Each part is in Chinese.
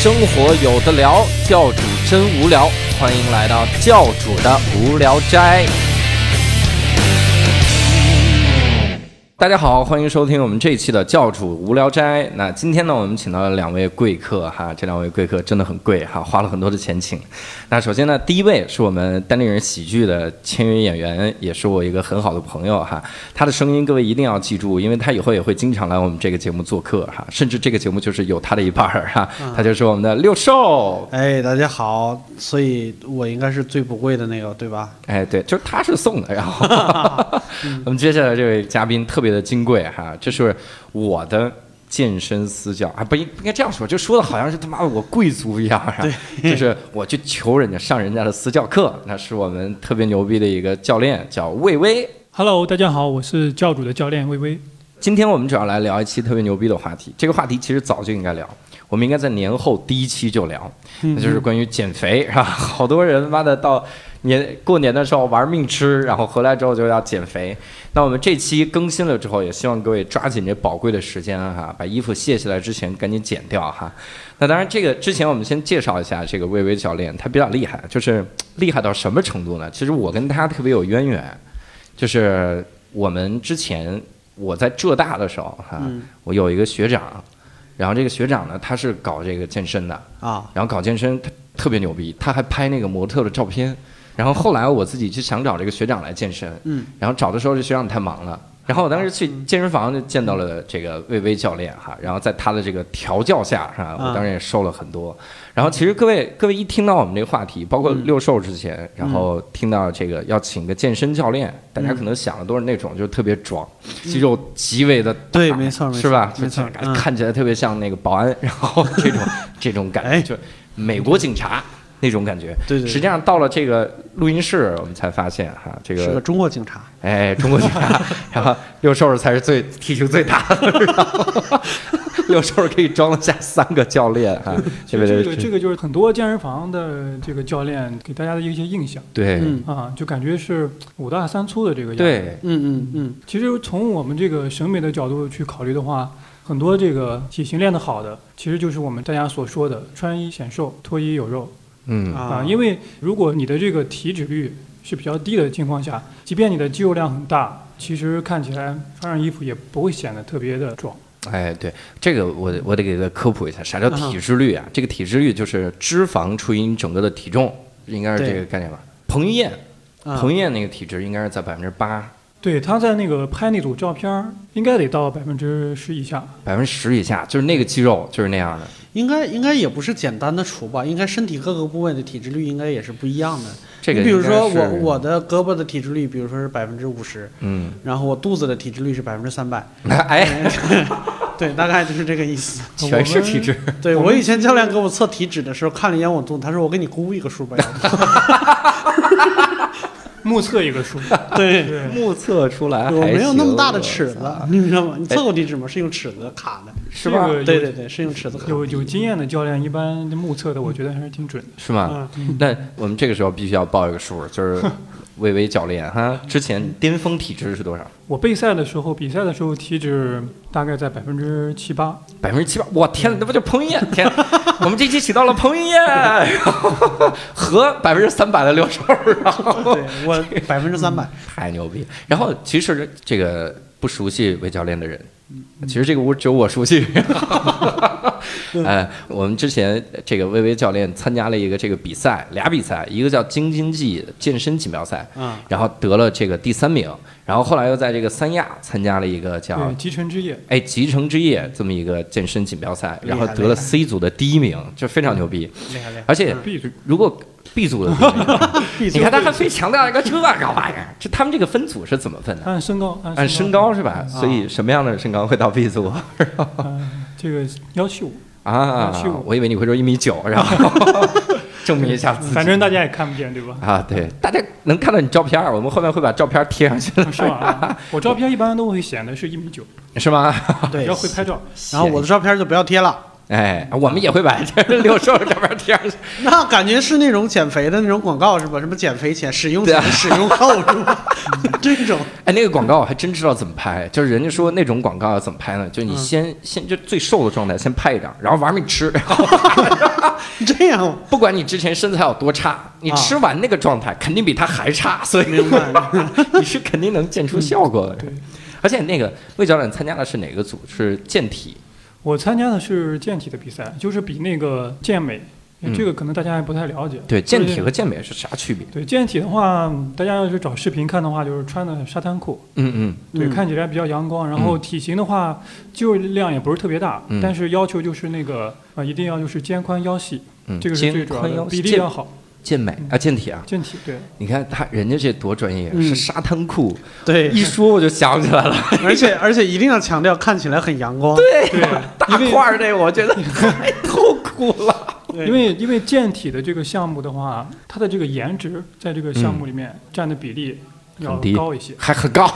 生活有的聊，教主真无聊，欢迎来到教主的无聊斋。大家好，欢迎收听我们这一期的教主无聊斋。那今天呢，我们请到了两位贵客哈，这两位贵客真的很贵哈，花了很多的钱请。那首先呢，第一位是我们单立人喜剧的签约演员，也是我一个很好的朋友哈。他的声音各位一定要记住，因为他以后也会经常来我们这个节目做客哈，甚至这个节目就是有他的一半儿哈。他就是我们的六兽。哎，大家好，所以我应该是最不贵的那个，对吧？哎，对，就是他是送的。然后 我们接下来这位嘉宾特别的金贵哈，这是我的健身私教啊，不应不应该这样说，就说的好像是他妈我贵族一样哈。对，就是我去求人家上人家的私教课，那是我们特别牛逼的一个教练，叫魏巍。Hello，大家好，我是教主的教练魏巍。今天我们主要来聊一期特别牛逼的话题，这个话题其实早就应该聊，我们应该在年后第一期就聊，那就是关于减肥，是吧？好多人妈的到年过年的时候玩命吃，然后回来之后就要减肥。那我们这期更新了之后，也希望各位抓紧这宝贵的时间哈，把衣服卸下来之前赶紧减掉哈。那当然，这个之前我们先介绍一下这个魏巍教练，他比较厉害，就是厉害到什么程度呢？其实我跟他特别有渊源，就是我们之前我在浙大的时候哈、嗯我有一个学长，然后这个学长呢，他是搞这个健身的，啊，然后搞健身他特别牛逼，他还拍那个模特的照片。然后后来我自己就想找这个学长来健身，嗯，然后找的时候这学长太忙了。然后我当时去健身房就见到了这个魏巍教练哈，然后在他的这个调教下哈，我当然也瘦了很多。然后其实各位各位一听到我们这个话题，包括六瘦之前，然后听到这个要请个健身教练，大家可能想的都是那种就是特别壮，肌肉极为的大对没错没错是吧？没错看起来特别像那个保安，然后这种 这种感觉，哎。就美国警察那种感觉。对对对实际上到了这个录音室，我们才发现哈，这个是个个中国警察。哎，中国警察，然后六兽才是最体型最大的，然后六兽可以装得下三个教练哈，对不对？这个这个就是很多健身房的这个教练给大家的一些印象对嗯啊，就感觉是五大三粗的这个样子。，对嗯嗯嗯，其实从我们这个审美的角度去考虑的话，很多这个体型练得好的，其实就是我们大家所说的穿衣显瘦，脱衣有肉嗯啊。因为如果你的这个体脂率是比较低的情况下，即便你的肌肉量很大，其实看起来穿上衣服也不会显得特别的壮。哎，对，这个我得我得给他科普一下，啥叫体脂率啊？这个体脂率就是脂肪除以你整个的体重，应该是这个概念吧？彭于晏，啊彭于晏那个体脂应该是在百分之八、对，他在那个拍那组照片儿，应该得到百分之十以下。百分之十以下，就是那个肌肉就是那样的。应该应该也不是简单的除吧，应该身体各个部位的体脂率应该也是不一样的。这个你比如说我我的胳膊的体脂率，比如说是百分之五十，嗯，然后我肚子的体脂率是百分之三百，哎，对，大概就是这个意思。全是体脂。对我以前教练给我测体脂的时候，看了一眼我肚子，他说我给你估一个数吧。目测一个数，对，对，目测出来我没有那么大的尺子，你知道吗？你测过地址吗？是用尺子卡的。是吧？对对对，是用尺子卡的。有有经验的教练，一般目测的，我觉得还是挺准的。是吗？嗯，那我们这个时候必须要报一个数，就是魏巍教练哈，之前巅峰体脂是多少？我备赛的时候，比赛的时候体脂大概在百分之七八。百分之七八，我天，那不就彭于晏？天，我们这期请到了彭于晏，然 后和百分之三百的刘寿，然后对我百分之三百。太牛逼。然后其实这个不熟悉魏教练的人，其实这个屋只有我熟悉。哎，我们之前这个微微教练参加了一个这个比赛，俩比赛，一个叫京津冀健身锦标赛，嗯，然后得了这个第三名，然后后来又在这个三亚参加了一个叫，集成之夜。哎集成之夜这么一个健身锦标赛，然后得了 C 组的第一名，就非常牛逼。厉害厉害。而且！如果 B 组的 你看他还非强调一个这个玩意儿，这他们这个分组是怎么分的？按身高，按身高是吧？所以什么样的身高会到 B 组嗯，这个幺七五，啊幺七五我以为你会说一米九，然后 证明一下自己。反正大家也看不见，对吧？啊，对，大家能看到你照片儿，我们后面会把照片儿贴上去的，是吧？啊我照片一般都会显得是一米九，是吗？对只要，会拍照。然后我的照片就不要贴了。哎，我们也会把这六兽这边贴上去。那感觉是那种减肥的那种广告是吧？什么减肥前、使用前、使用后是吧？这种哎，那个广告我还真知道怎么拍，就是人家说那种广告要怎么拍呢？就你嗯先、先就最瘦的状态先拍一张，然后玩命吃，这样不管你之前身材有多差，你啊吃完那个状态肯定比他还差，所以明白 你是肯定能见出效果的。对，而且那个魏教练参加的是哪个组？是健体。我参加的是健体的比赛，就是比那个健美，嗯这个可能大家还不太了解。对，健体和健美是啥区别？对健体的话，大家要是找视频看的话，就是穿的沙滩裤，嗯嗯对，嗯看起来比较阳光。然后体型的话，肌肉量也不是特别大，嗯但是要求就是那个呃，一定要就是肩宽腰细，嗯，这个是最主要的，比例要好。健美啊，健体啊。健体对，你看他人家这多专业，嗯是沙滩裤，对，一说我就想起来了。而且而且一定要强调看起来很阳光。对，大块儿这我觉得太痛苦了。因为因为健体的这个项目的话，它的这个颜值在这个项目里面占的比例很低高一些。还很高，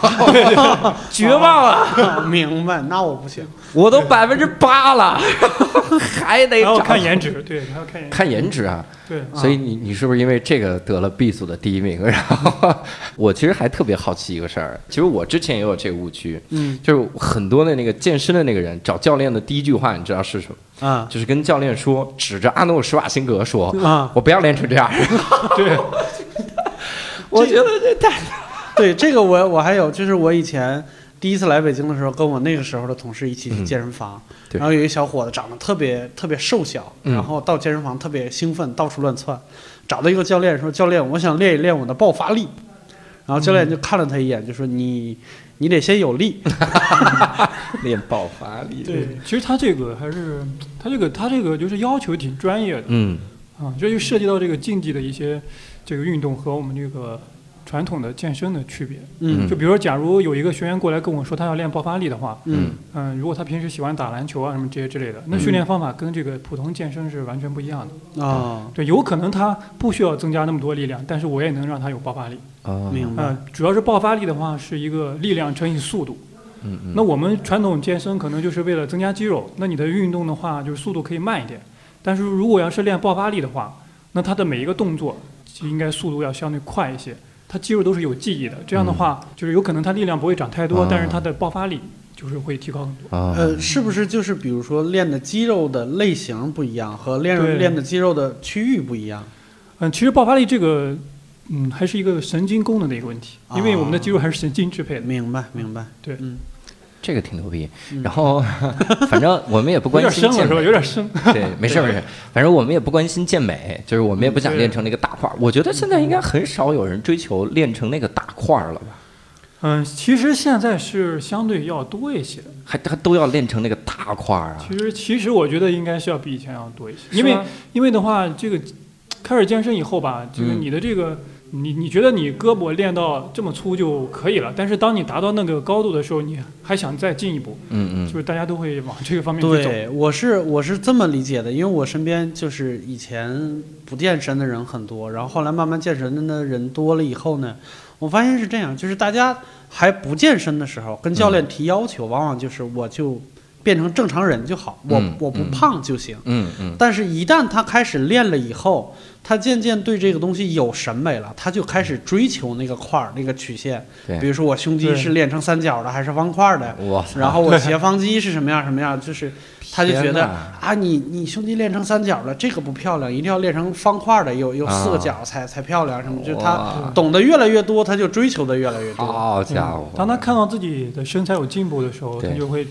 绝望了！哦 明白，那我不行。我都百分之八了，还得看颜值，对，还要看颜值，看颜值啊！对，所以你你是不是因为这个得了 B 组的第一名？然后我其实还特别好奇一个事儿，其实我之前也有这个误区，嗯就是很多的那个健身的那个人找教练的第一句话，你知道是什么？啊就是跟教练说，指着阿诺施瓦辛格说啊，：“我不要练成这样。对，”我觉得这太 对这个我我还有就是我以前第一次来北京的时候，跟我那个时候的同事一起去健身房，嗯然后有一小伙子长得特别特别瘦小，嗯然后到健身房特别兴奋，到处乱窜，找到一个教练说：“教练，我想练一练我的爆发力。”然后教练就看了他一眼，就说：“你你得先有力。练爆发力。对，其实他这个还是他这个他这个就是要求挺专业的嗯啊，这就涉及到这个竞技的一些这个运动和我们这个传统的健身的区别。嗯就比如说，假如有一个学员过来跟我说他要练爆发力的话，嗯嗯，如果他平时喜欢打篮球啊什么这些之类的，那训练方法跟这个普通健身是完全不一样的。啊，对，有可能他不需要增加那么多力量，但是我也能让他有爆发力。啊，明白。呃，主要是爆发力的话是一个力量乘以速度。嗯嗯，那我们传统健身可能就是为了增加肌肉，那你的运动的话就是速度可以慢一点。但是如果要是练爆发力的话，那它的每一个动作就应该速度要相对快一些，它肌肉都是有记忆的。这样的话，就是有可能它力量不会长太多，啊但是它的爆发力就是会提高很多。啊，呃，是不是就是比如说练的肌肉的类型不一样，和练练的肌肉的区域不一样？嗯，其实爆发力这个，嗯，还是一个神经功能的一个问题，因为我们的肌肉还是神经支配的。明白明白。对嗯，这个挺牛逼。嗯然后，反正我们也不有点深了是吧？关心健美有，点生。对，没事没事。反正我们也不关心健美，就是我们也不想练成那个大块儿。我觉得现在应该很少有人追求练成那个大块儿了吧？嗯，其实现在是相对要多一些。还还都要练成那个大块儿啊？其实，其实我觉得应该是要比以前要多一些，因为因为的话，这个开始健身以后吧，这个嗯你的这个，你你觉得你胳膊练到这么粗就可以了，但是当你达到那个高度的时候，你还想再进一步，嗯嗯就是大家都会往这个方面去走。对，我是我是这么理解的，因为我身边就是以前不健身的人很多，然后后来慢慢健身的人多了以后呢，我发现是这样，就是大家还不健身的时候，跟教练提要求，往往就是我就变成正常人就好，我嗯我不嗯胖就行。嗯嗯但是，一旦他开始练了以后，他渐渐对这个东西有审美了，他就开始追求那个块儿、那个曲线。对比如说我胸肌是练成三角的还是方块的，然后我斜方肌是什么样什么样，就是 他就觉得啊，你你胸肌练成三角了，这个不漂亮，一定要练成方块的，有有四个啊角才才漂亮，什么就他懂得越来越多，他就追求的越来越多。好家伙！当他看到自己的身材有进步的时候，他就会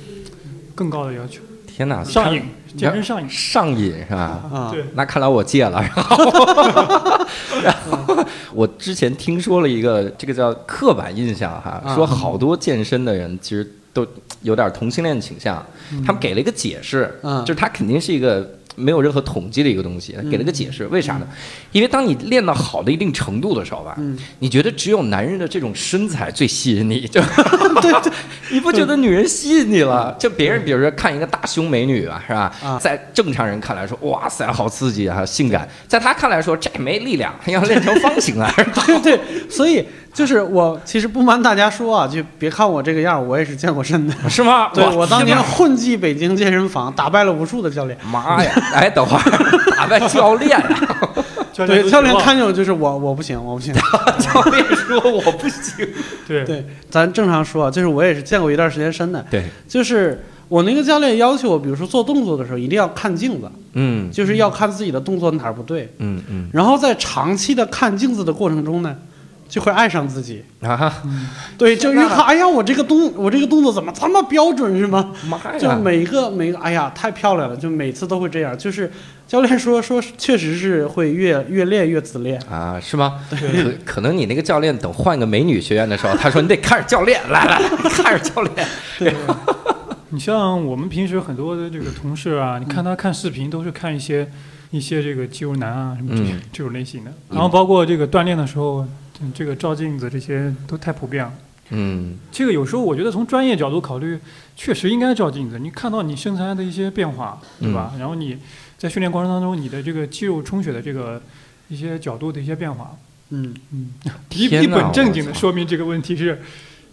更高的要求，天哪，上瘾看，健身上瘾。上瘾是吧？啊，对，那看来我戒了。然后，然后我之前听说了一个，这个叫刻板印象哈，啊说好多健身的人其实都有点同性恋倾向。他们给了一个解释，嗯就是他肯定是一个没有任何统计的一个东西，给了个解释，为啥呢？因为当你练到好的一定程度的时候吧，嗯你觉得只有男人的这种身材最吸引你，就 对对，你不觉得女人吸引你了？就别人比如说看一个大胸美女啊，是吧？啊在正常人看来说，哇塞，好刺激啊，性感；在他看来说，这没力量，要练成方形啊。对对，所以就是我其实不瞒大家说啊，就别看我这个样，我也是健过身的。是吗？对我当年混迹北京健身房，打败了无数的教练。妈呀！哎，等会儿打败教练啊！对，教练都教练看见我就是我，我不行，我不行。教练说我不行。对对，咱正常说啊，就是我也是健过一段时间身的，对，就是我那个教练要求我，比如说做动作的时候一定要看镜子，嗯就是要看自己的动作哪儿不对，嗯嗯然后在长期的看镜子的过程中呢，就会爱上自己。啊，对，就一看，哎呀，我这个动，我这个动作怎么这么标准是吗？妈呀！就每一个每一个，哎呀，太漂亮了，就每次都会这样。就是教练说说，确实是会越越练越自恋。啊，是吗？可可能你那个教练等换个美女学员的时候，他说你得看着教练，来来来，看着教练。对，你像我们平时很多的这个同事啊，你看他看视频都是看一些一些这个肌肉男啊什么这、嗯这种类型的，嗯然后包括这个锻炼的时候，嗯这个照镜子这些都太普遍了。嗯这个有时候我觉得从专业角度考虑，确实应该照镜子，你看到你身材的一些变化，对吧？然后你在训练过程当中，你的这个肌肉充血的这个一些角度的一些变化，嗯，嗯，一一本正经的说明这个问题是，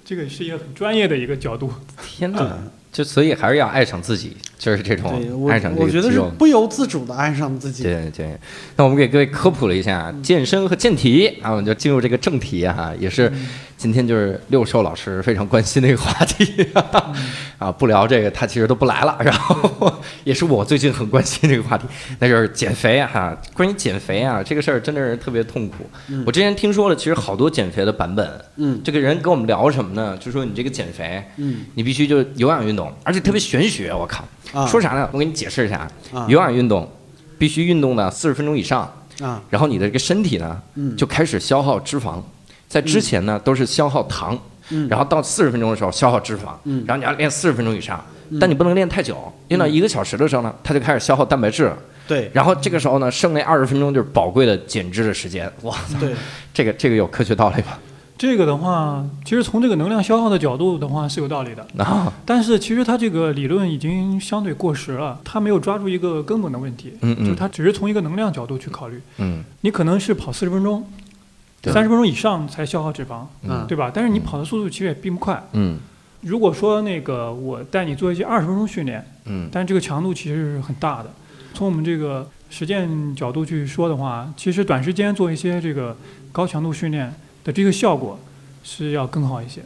这个是一个很专业的一个角度。天哪！就所以还是要爱上自己，就是这种爱上这我觉得是。不由自主的爱上自己。对对，那我们给各位科普了一下健身和健体，啊，我们就进入这个正题哈、也是今天就是六兽老师非常关心的一个话题 啊，不聊这个他其实都不来了，然后 也是我最近很关心这个话题，那就是减肥哈、关于减肥啊这个事儿真的是特别痛苦。我之前听说了，其实好多减肥的版本，嗯这个人跟我们聊什么呢？就说你这个减肥，嗯你必须就有氧运动，而且特别玄学，我靠。啊，说啥呢？我给你解释一下，啊。有氧运动必须运动呢四十分钟以上，啊，然后你的这个身体呢嗯。就开始消耗脂肪，在之前呢都是消耗糖，嗯。然后到四十分钟的时候消耗脂肪，嗯。然后你要练四十分钟以上，但你不能练太久，练到一个小时的时候呢，它就开始消耗蛋白质了，对。然后这个时候呢，剩那二十分钟就是宝贵的减脂的时间，哇，对，这个这个有科学道理吗？这个的话，其实从这个能量消耗的角度的话是有道理的，啊，但是其实它这个理论已经相对过时了，它没有抓住一个根本的问题，嗯嗯就它只是从一个能量角度去考虑。嗯你可能是跑四十分钟，对三十分钟以上才消耗脂肪，嗯对吧？但是你跑的速度其实也并不快。嗯如果说那个我带你做一些二十分钟训练，嗯但是这个强度其实是很大的。从我们这个实践角度去说的话，其实短时间做一些这个高强度训练的这个效果是要更好一些。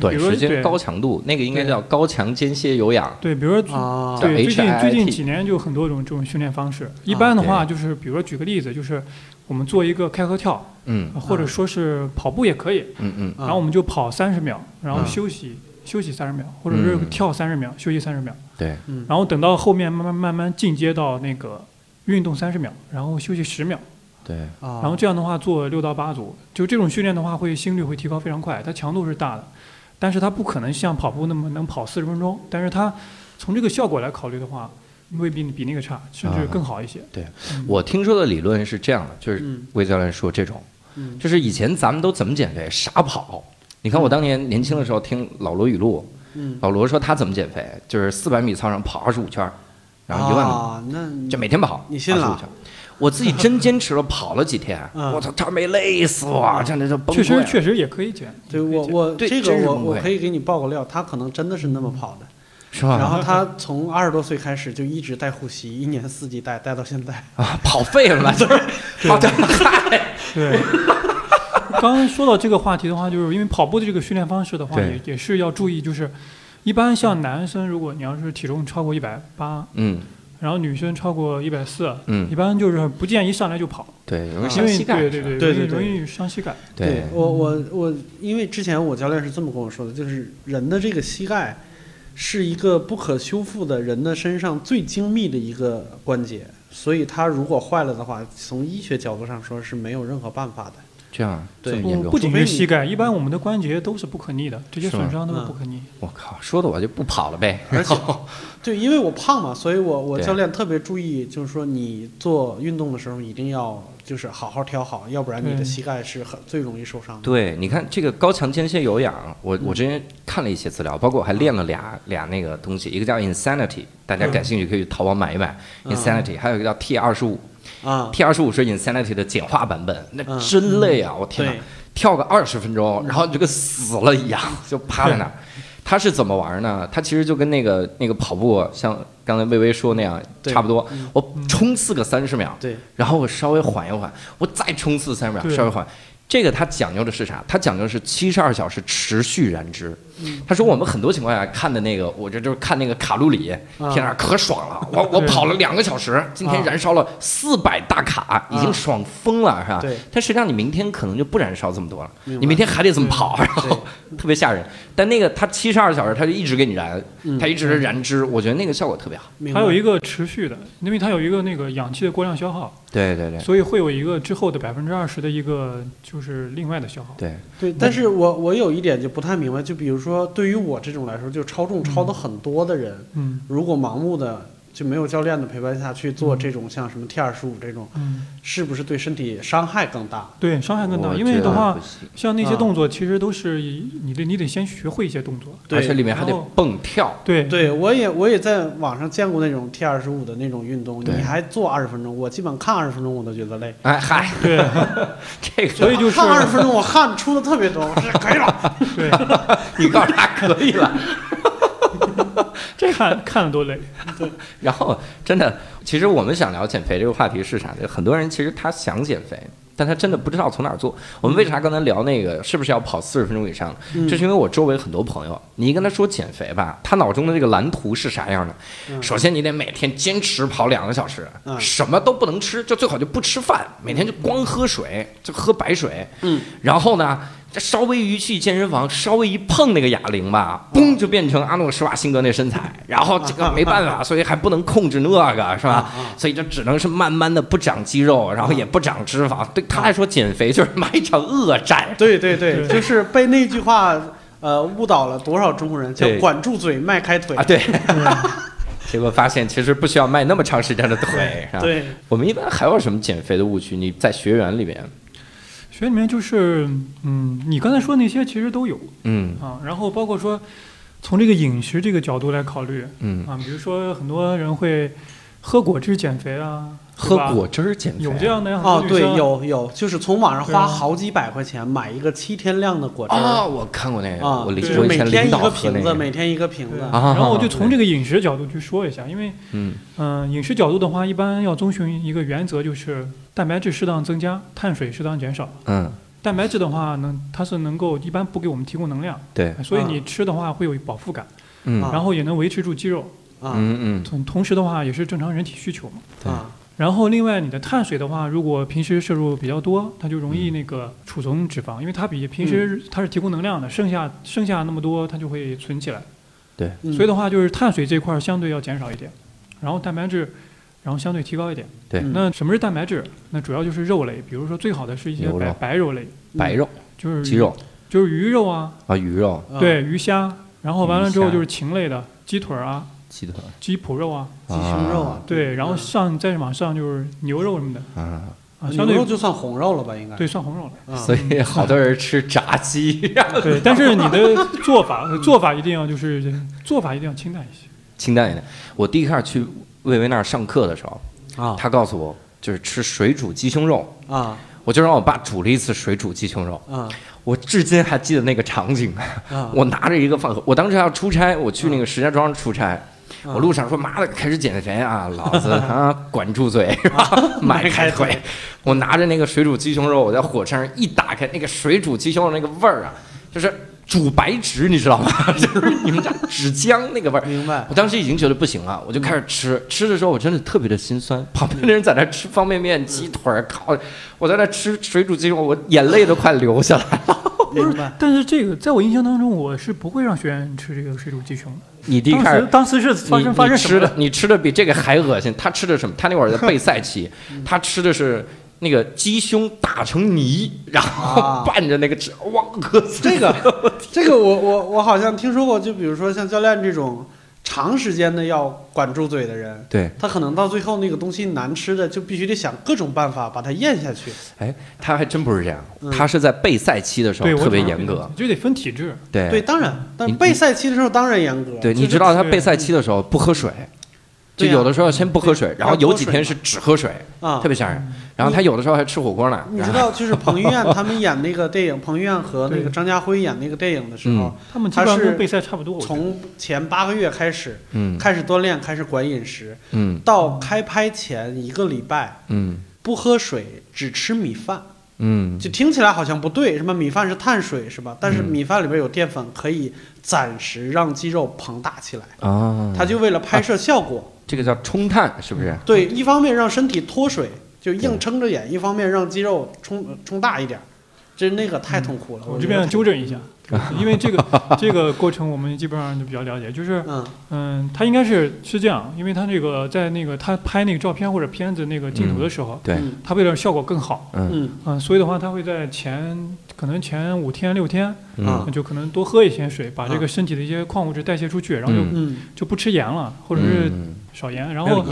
短比如说对时间高强度，那个应该叫高强间歇有氧，对，比如说啊，对，最近最近几年就很多种这种训练方式。一般的话，就是比如说举个例子，就是我们做一个开合跳，嗯。或者说是跑步也可以，嗯嗯。啊然后我们就跑三十秒，然后嗯。休息休息三十秒，或者是嗯。跳三十秒，休息三十秒，对，嗯。然后等到后面慢慢慢慢进阶到那个运动三十秒，然后休息十秒，对，啊，然后这样的话做六到八组，就这种训练的话，会心率会提高非常快，它强度是大的，但是它不可能像跑步那么能跑四十分钟，但是它从这个效果来考虑的话，未必比那个差，甚至更好一些。对嗯我听说的理论是这样的，就是嗯魏教练说这种，嗯就是以前咱们都怎么减肥？傻跑。你看我当年年轻的时候听老罗语录，嗯，老罗说他怎么减肥，就是四百米操场跑二十五圈，然后一万米，啊，那就每天跑，你信了25圈儿我自己真坚持了跑了几天，嗯我操，差点没累死我，真的就崩确实。确实也可以减。对我我对这个我我可以给你爆个料，他可能真的是那么跑的，是吧？然后他从二十多岁开始就一直带护膝，一年四季带，带到现在。啊，跑废了吧？就是跑的嗨，对。刚刚说到这个话题的话，就是因为跑步的这个训练方式的话，也也是要注意，就是一般像男生，如果你要是体重超过一百八，嗯然后女生超过一百四，嗯。一，般就是不建议上来就跑，对，容易啊伤膝盖，对对对，对对对容易容易伤膝盖。对，我我我，因为之前我教练是这么跟我说的，就是人的这个膝盖是一个不可修复的人的身上最精密的一个关节，所以它如果坏了的话，从医学角度上说是没有任何办法的。这样对这么严重不不？仅除非你是膝盖，一般我们的关节都是不可逆的，这些损伤都是嗯不可逆。我靠，说的我就不跑了呗。而且对，因为我胖嘛，所以我我教练特别注意，就是说你做运动的时候一定要就是好好调好，要不然你的膝盖是很最容易受伤的。对，你看这个高强间歇有氧，我我之前看了一些资料，包括我还练了俩俩那个东西，一个叫 Insanity，大家感兴趣可以去淘宝买一买嗯 Insanity，还有一个叫 T 二十五啊，，T 二十五是 Insanity 的简化版本，那嗯真累啊！我天哪，，跳个二十分钟，然后你就跟死了一样，就趴在那儿。他是怎么玩呢？他其实就跟那个那个跑步，像刚才薇薇说那样，差不多嗯。我冲刺个三十秒，对，然后我稍微缓一缓，我再冲刺三十秒，稍微缓。这个它讲究的是啥？它讲究的是七十二小时持续燃脂。嗯他说我们很多情况下看的那个，我这就是看那个卡路里，啊天啊，可爽了！我我跑了两个小时，今天啊燃烧了四百大卡，已经爽疯了，是吧？对。但实际上你明天可能就不燃烧这么多了，你明天还得这么跑，然后 特别吓人。但那个它七十二小时，它就一直给你燃，嗯它一直是燃脂，我觉得那个效果特别好。还有一个持续的，因为它有一个那个氧气的过量消耗，对对对所以会有一个之后的百分之二十的一个就是另外的消耗。对，对，但是我我有一点就不太明白，就比如说对于我这种来说，就超重超的很多的人，嗯。如果盲目的就没有教练的陪伴下去做这种像什么 T 二十五这种，嗯，是不是对身体伤害更大？对，伤害更大。因为的话像那些啊动作其实都是你得你得先学会一些动作。对而且里面还得蹦跳。对对，我也我也在网上见过那种 T 二十五的那种运动，你还做二十分钟，我基本看二十分钟我都觉得累。哎嗨，对 这个所以就是看二十分钟我汗出的特别多，我说可以了。对，你告诉他可以了。看看了多累。然后真的，其实我们想聊减肥这个话题是啥呢？很多人其实他想减肥，但他真的不知道从哪儿做。我们为啥刚才聊那个是不是要跑四十分钟以上？嗯这是因为我周围很多朋友，你一跟他说减肥吧，他脑中的这个蓝图是啥样的？嗯首先你得每天坚持跑两个小时，嗯什么都不能吃，就最好就不吃饭，每天就光喝水，就喝白水。嗯，然后呢，这稍微一去健身房，稍微一碰那个哑铃吧，嘣就变成阿诺施瓦辛格那身材。然后这个没办法，所以还不能控制那个，是吧？啊所以就只能是慢慢的不长肌肉，然后也不长脂肪。对他来说，减肥就是买一场恶战。对对对，就是被那句话呃误导了多少中国人，叫管住嘴，迈开腿啊，。对。结果发现其实不需要迈那么长时间的腿？对，我们一般还有什么减肥的误区？你在学员里面，学里面就是，嗯，你刚才说那些其实都有嗯。啊，然后包括说从这个饮食这个角度来考虑嗯，啊，比如说很多人会喝果汁减肥啊，喝果汁儿减肥，有这样的呀？哦，对，有有，就是从网上花好几百块钱买一个七天量的果汁啊，我看过那个，啊，我领每天一个瓶子，每天一个瓶子。然后我就从这个饮食角度去说一下，因为嗯。嗯、饮食角度的话，一般要遵循一个原则，就是蛋白质适当增加，碳水适当减少。嗯，蛋白质的话呢，它是能够一般不给我们提供能量，对，所以你吃的话会有饱腹感，嗯。啊。然后也能维持住肌肉。啊。嗯嗯，同同时的话，也是正常人体需求嘛。对。啊然后另外你的碳水的话，如果平时摄入比较多，它就容易那个储存脂肪，因为它比平时它是提供能量的，剩下剩下那么多它就会存起来。对。所以的话，就是碳水这块儿相对要减少一点，然后蛋白质，然后相对提高一点。对。嗯。那什么是蛋白质？那主要就是肉类，比如说最好的是一些白白肉类，白肉、就是鸡肉。就是鱼肉啊，啊，鱼肉、啊对，鱼虾，然后完了之后就是禽类的鸡腿儿啊、鸡腿、鸡脯肉啊，鸡胸肉啊，对，然后嗯上再往上就是牛肉什么的啊，啊，相对牛肉就算红肉了吧？应该对算红肉了。啊所以好多人吃炸鸡，对，但是你的做法做法一定要就是做法一定要清淡一些。清淡一点。我第一开始去魏巍那儿上课的时候，啊他告诉我就是吃水煮鸡胸肉，啊我就让我爸煮了一次水煮鸡胸肉，啊我至今还记得那个场景。啊！我拿着一个饭盒，我当时要出差，我去那个石家庄出差。啊我路上说妈的开始减肥啊，老子啊管住嘴是吧？迈开腿。我拿着那个水煮鸡胸肉，我在火车上一打开，那个水煮鸡胸肉那个味儿啊，就是煮白纸，你知道吗？就是你们家纸浆那个味儿。明白我当时已经觉得不行了，我就开始吃。吃的时候我真的特别的心酸，旁边的人在那吃方便面、鸡腿儿、烤，我在那吃水煮鸡胸肉，我眼泪都快流下来了。明白。但是这个在我印象当中，我是不会让学员吃这个水煮鸡胸的。你第一当开始时当时是发你生发生什么了？你吃的你吃的比这个还恶心。他吃的什么？他那会儿在备赛期，他吃的是那个鸡胸打成泥，然后啊 拌着那个吃，哇，呵这个这个我我我好像听说过，就比如说像教练这种长时间的要管住嘴的人，对，他可能到最后那个东西难吃的，就必须得想各种办法把它咽下去。哎，他还真不是这样，嗯他是在备赛期的时候特别严格，，就得分体质。对对，当然，但备赛期的时候当然严格。对，就是你知道他备赛期的时候不喝水，就有的时候先不喝水，对然后有几天是只喝水，啊特，别吓人。然后他有的时候还吃火锅呢，你知道，就是彭于晏他们演那个电影，彭于晏和那个张家辉演那个电影的时候嗯，他们基本上他是跟备赛差不多。我觉得从前八个月开始嗯开始锻炼，开始管饮食，嗯到开拍前一个礼拜嗯不喝水，只吃米饭。嗯就听起来好像不对，什么米饭是碳水是吧？但是嗯米饭里边有淀粉，可以暂时让肌肉膨大起来。啊，他就为了拍摄效果，这个叫冲碳，是不是？对，一方面让身体脱水，就硬撑着演；一方面让肌肉冲呃冲大一点。这那个太痛苦了。我这边觉得太纠正一下，因为这个 这个过程我们基本上就比较了解，就是嗯嗯，他应该是是这样，因为他那个在那个他拍那个照片或者片子那个镜头的时候，对，嗯他为了效果更好，嗯。嗯。嗯，所以的话他会在前可能前五天六天，嗯就可能多喝一些水，把这啊个身体的一些矿物质代谢出去，然后就、就不吃盐了，或者是嗯。少盐，然后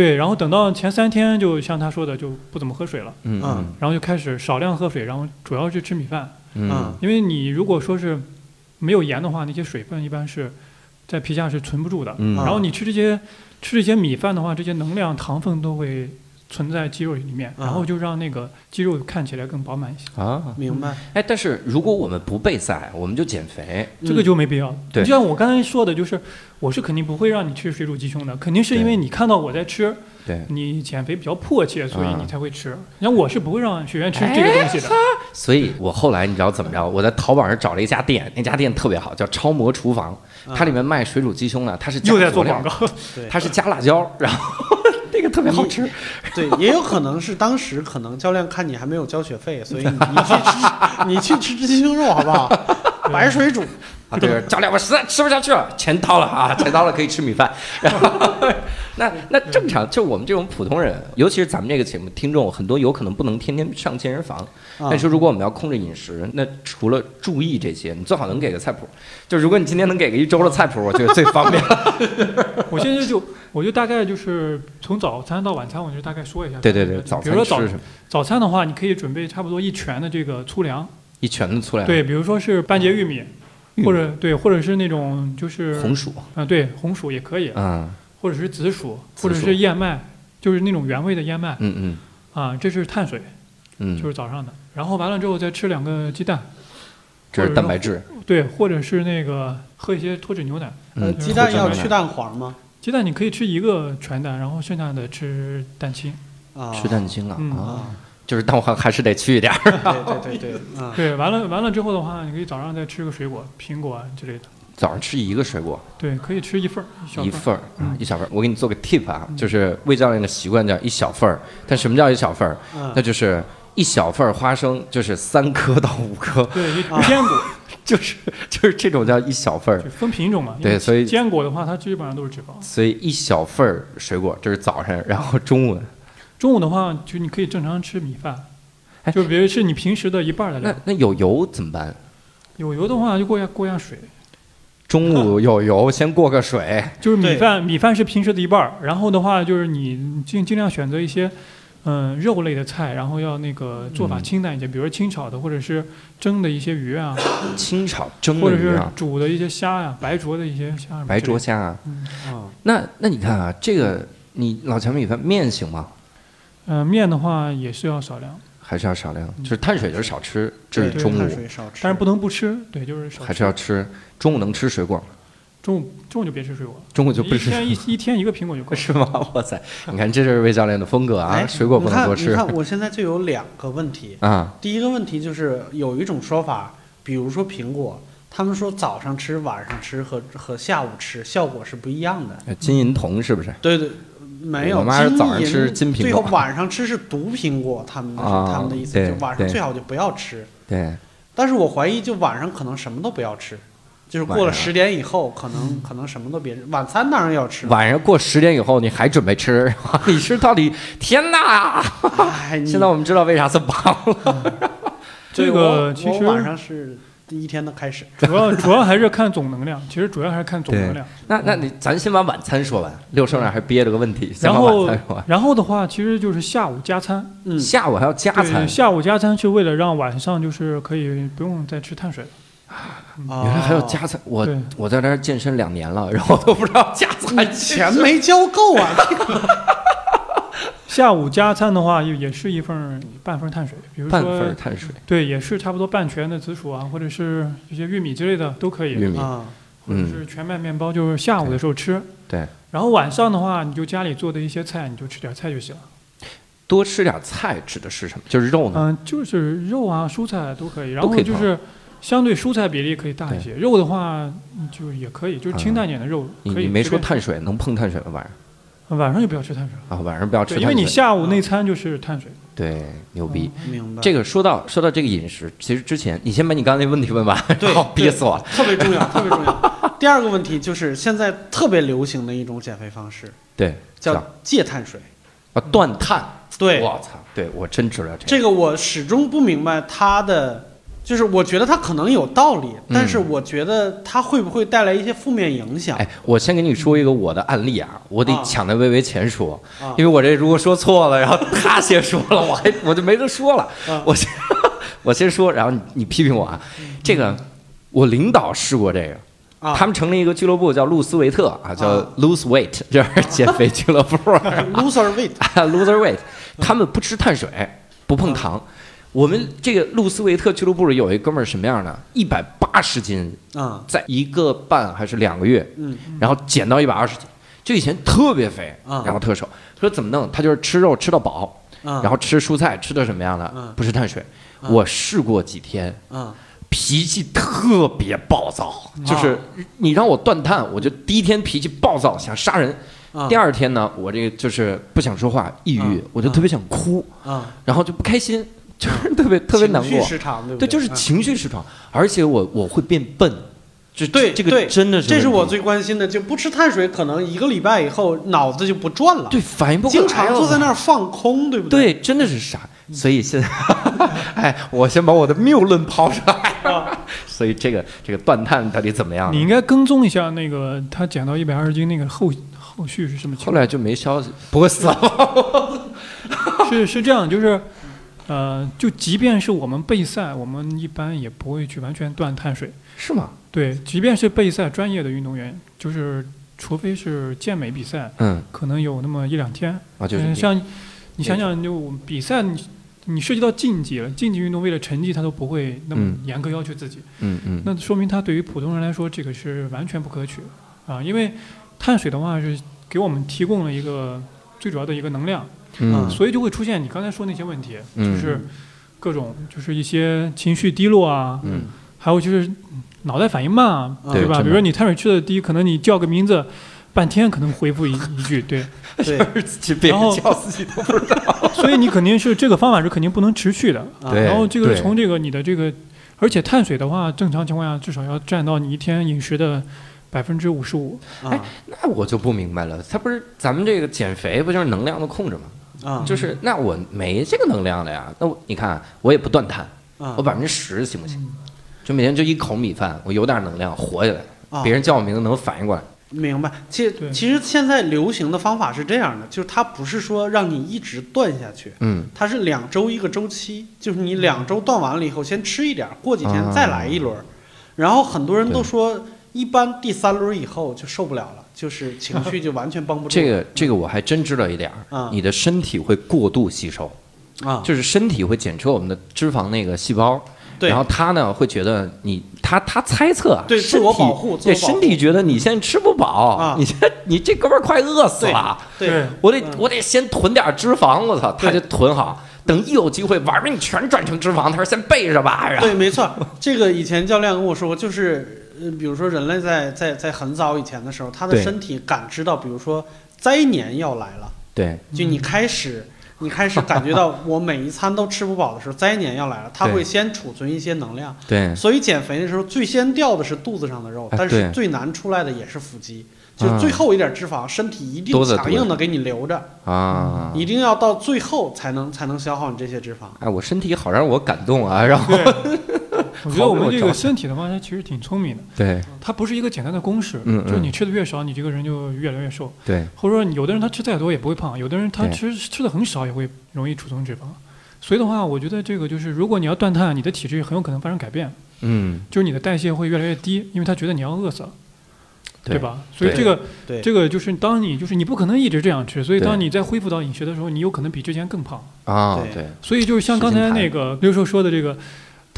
对，然后等到前三天，就像他说的，就不怎么喝水了，嗯嗯。然后就开始少量喝水，然后主要是吃米饭，嗯。因为你如果说是没有盐的话，那些水分一般是在皮下是存不住的。嗯。啊然后你吃这些吃这些米饭的话，这些能量糖分都会存在肌肉里面，啊然后就让那个肌肉看起来更饱满一些。啊，明白。哎，但是如果我们不备赛，我们就减肥，这个就没必要。对就像我刚才说的，就是我是肯定不会让你吃水煮鸡胸的，肯定是因为你看到我在吃，对，你减肥比较迫切，所以啊你才会吃。然后我是不会让学员吃这个东西的。所以我后来你知道怎么着？我在淘宝上找了一家店，那家店特别好，叫超模厨房，啊它里面卖水煮鸡胸呢，它是加又在做广，告，它是加辣椒，然后那个特别好吃。对，也有可能是当时可能教练看你还没有交学费，所以你你去吃 你去吃鸡胸肉好不好？白水煮。啊，对，教练，我实在吃不下去了，钱掏了啊，钱掏了可以吃米饭。然后，那那正常，就我们这种普通人，尤其是咱们这个节目听众，很多有可能不能天天上健身房。啊但是如果我们要控制饮食，那除了注意这些，你最好能给个菜谱。就如果你今天能给个一周的菜谱，我觉得最方便了。我现在就我就大概就是从早餐到晚餐，我就大概说一下。对对对，早比如说早餐吃什么？早餐的话，你可以准备差不多一拳的这个粗粮，一拳的粗粮，对，比如说是半截玉米，玉米或者对，或者是那种就是红薯，啊，对，红薯也可以，嗯或者是紫薯，或者是燕麦，就是那种原味的燕麦嗯嗯啊，这是碳水，嗯，就是早上的。然后完了之后再吃两个鸡蛋，这是蛋白质。对，或者是那个喝一些脱脂牛奶。呃，嗯，鸡蛋要去蛋黄吗？鸡蛋你可以吃一个全蛋，然后剩下的吃蛋清。啊，吃蛋清啊嗯啊，啊，就是蛋黄还是得去一点儿。对对对对，啊，对，完了完了之后的话，你可以早上再吃个水果，苹果啊之类的。早上吃一个水果，对，可以吃一份儿。一份儿，啊一小份儿。我给你做个 tip 啊，就是魏教练的习惯叫一小份儿，但什么叫一小份儿？嗯那就是一小份儿花生，就是三颗到五颗，对，坚果 就是就是这种叫一小份儿。分品种嘛。对所以坚果的话，它基本上都是脂肪。所以一小份儿水果，这是早晨，然后中午中午的话，就你可以正常吃米饭，哎就比如是你平时的一半儿的那量。那有油怎么办？有油的话就过下过下水，中午有油，先过个水。就是米饭米饭是平时的一半儿，然后的话就是你尽尽量选择一些。嗯，肉类的菜，然后要那个做法嗯清淡一些，比如说清炒的，或者是蒸的一些鱼啊，清炒蒸或者是啊，煮的一些虾呀、白灼的一些虾什么之类的。白灼虾啊。嗯，啊，那那你看啊，这个你老强米饭面行吗？呃，面的话也是要少量，还是要少量？嗯就是碳水就是少吃，这是中午碳水少吃，但是不能不吃，对，就是少吃。还是要吃。中午能吃水果吗？中午中午就别吃水果了，中午就不吃一吃天一一天一个苹果就够了。是吗？哇塞，你看这就是魏教练的风格啊，哎水果不能多吃你看，你看我现在就有两个问题。啊。第一个问题就是有一种说法，比如说苹果，他们说早上吃、晚上吃和和下午吃效果是不一样的。金银铜是不是？对对，没有。我妈是早上吃金苹果最后晚上吃是毒苹果，他们的、啊他们的意思就晚上最好就不要吃。对，但是我怀疑，就晚上可能什么都不要吃，就是过了十点以后，可能可能什么都别，晚餐当然要吃。晚上过十点以后，你还准备吃？你是到底天哪！哎，现在我们知道为啥这么胖了。这个其实晚上是第一天的开始。主要主要还是看总能量，其实主要还是看总能量。那那你咱先把晚餐说完，六兽那还憋着个问题，然后晚餐说完。然后的话，其实就是下午加餐。嗯，下午还要加餐，，下午加餐是为了让晚上就是可以不用再吃碳水了。哦原来还要加餐。我我在这儿健身两年了，然后都不知道加餐钱没交够啊！下午加餐的话，也也是一份半份碳水，比如说半份碳水，对，也是差不多半拳的紫薯啊，或者是一些玉米之类的都可以，玉米，啊，或者是全麦面包，就是下午的时候吃。对，然后晚上的话，你就家里做的一些菜，你就吃点菜就行了。多吃点菜指的是什么？就是肉呢？嗯，就是肉啊、蔬菜都可以，然都可以后就是相对蔬菜比例可以大一些，肉的话嗯就也可以，就是清淡点的肉你你没可以随便。说碳水，能碰碳水吗？晚上晚上就不要吃碳水了，啊，晚上不要吃，碳水。因为你下午那餐就是碳水。对牛逼。明白。这个说到说到这个饮食，其实之前你先把你刚才那问题问完，对 憋死我了。特别重要，特别重要。第二个问题就是现在特别流行的一种减肥方式，对，叫戒碳水。啊断碳。对，我操，对我真知道这个。这个我始终不明白它的，就是我觉得它可能有道理，但是我觉得它会不会带来一些负面影响？嗯哎，我先给你说一个我的案例啊，我得啊抢在微微前说，啊因为我这如果说错了，然后他先说了，我还我就没得说了。啊我先我先说，然后你你批评我啊。这个我领导试过这个，啊他们成立一个俱乐部叫路斯维特啊，叫啊 Lose Weight，就是减肥俱乐部。loser weight，loser weight，他们不吃碳水，不碰糖。我们这个路斯维特俱乐部里有一哥们儿什么样的？一百八十斤，啊，在一个半还是两个月，嗯。然后减到一百二十斤，就以前特别肥，啊。然后特瘦。说怎么弄？他就是吃肉吃到饱，啊，然后吃蔬菜吃的什么样的？嗯？不是碳水。啊。我试过几天，啊。脾气特别暴躁，就是你让我断碳，我就第一天脾气暴躁，想杀人。啊，第二天呢，我这个就是不想说话，抑郁嗯，我就特别想哭，啊，然后就不开心，就是 特别特别难过。对不对，就是啊情绪失常，而且我我会变笨，这对这个对真的是这是我最关心的，就不吃碳水，可能一个礼拜以后脑子就不转了，对反应不过来经常坐在那儿。放空，对不对？对，真的是傻。所以现在，哎，我先把我的谬论抛出来。啊所以这个这个断碳到底怎么样？你应该跟踪一下那个他减到一百二十斤那个后后续是什么情况？后来就没消息，不会死了。是是这样，就是，呃，就即便是我们备赛，我们一般也不会去完全断碳水。是吗？对，即便是备赛专业的运动员，就是除非是健美比赛，嗯，可能有那么一两天。啊，就是嗯，像你想想，就比赛，你你涉及到竞技了，竞技运动为了成绩，他都不会那么嗯严格要求自己。嗯嗯，那说明他对于普通人来说，这个是完全不可取的啊！因为碳水的话是给我们提供了一个最主要的一个能量，嗯所以就会出现你刚才说那些问题，嗯就是各种就是一些情绪低落啊，嗯，还有就是嗯脑袋反应慢啊，对吧？比如说你碳水吃的低，可能你叫个名字，半天可能回复一 一句，对，对自己被人然后叫自己都不知道。所以你肯定是这个方法是肯定不能持续的。然后这个对从这个你的这个，而且碳水的话，正常情况下至少要占到你一天饮食的百分之五十五。哎那我就不明白了，他不是咱们这个减肥不就是能量的控制吗？啊就是那我没这个能量了呀，那我你看我也不断碳，啊我百分之十行不行？就每天就一口米饭，我有点能量活下来，啊别人叫我名字能反应过来。明白，其实其实现在流行的方法是这样的，就是它不是说让你一直断下去，嗯，它是两周一个周期，就是你两周断完了以后，先吃一点，过几天啊再来一轮儿。然后很多人都说，一般第三轮以后就受不了了，就是情绪就完全绷不住。这个这个我还真知道一点儿，啊。你的身体会过度吸收，啊，就是身体会检测我们的脂肪那个细胞，对。然后他呢会觉得你他他猜测啊，对身体自我保护对身体觉得你现在吃不饱，啊。你这你这哥们儿快饿死了，对我得嗯。我得先囤点脂肪，我操，他就囤好，等一有机会玩命全转成脂肪，他说先备着吧，然后对，没错，这个以前教练跟我说过，就是呃，比如说人类在在在很早以前的时候，他的对。身体感知到，比如说灾年要来了，对。就你开始你开始感觉到我每一餐都吃不饱的时候，灾年要来了，他对。会先储存一些能量。对，所以减肥的时候，最先掉的是肚子上的肉，哎但是对。最难出来的也是腹肌，就最后一点脂肪，身体一定强硬的给你留着，啊，一定要到最后才能才能消耗你这些脂肪。哎，我身体好让我感动啊，然后对，我觉得我们这个身体的话，它其实挺聪明的，对它不是一个简单的公式，嗯嗯就是你吃的越少，你这个人就越来越瘦，对或者说有的人他吃再多也不会胖，有的人他对吃吃的很少也会容易储存脂肪。所以的话，我觉得这个就是，如果你要断碳，你的体质很有可能发生改变，嗯，就是你的代谢会越来越低，因为他觉得你要饿死了，对吧？所以这个对，这个就是当你就是你不可能一直这样吃，所以当你在恢复到饮食的时候，你有可能比之前更胖。啊，对对，所以就是像刚才那个刘寿说的这个，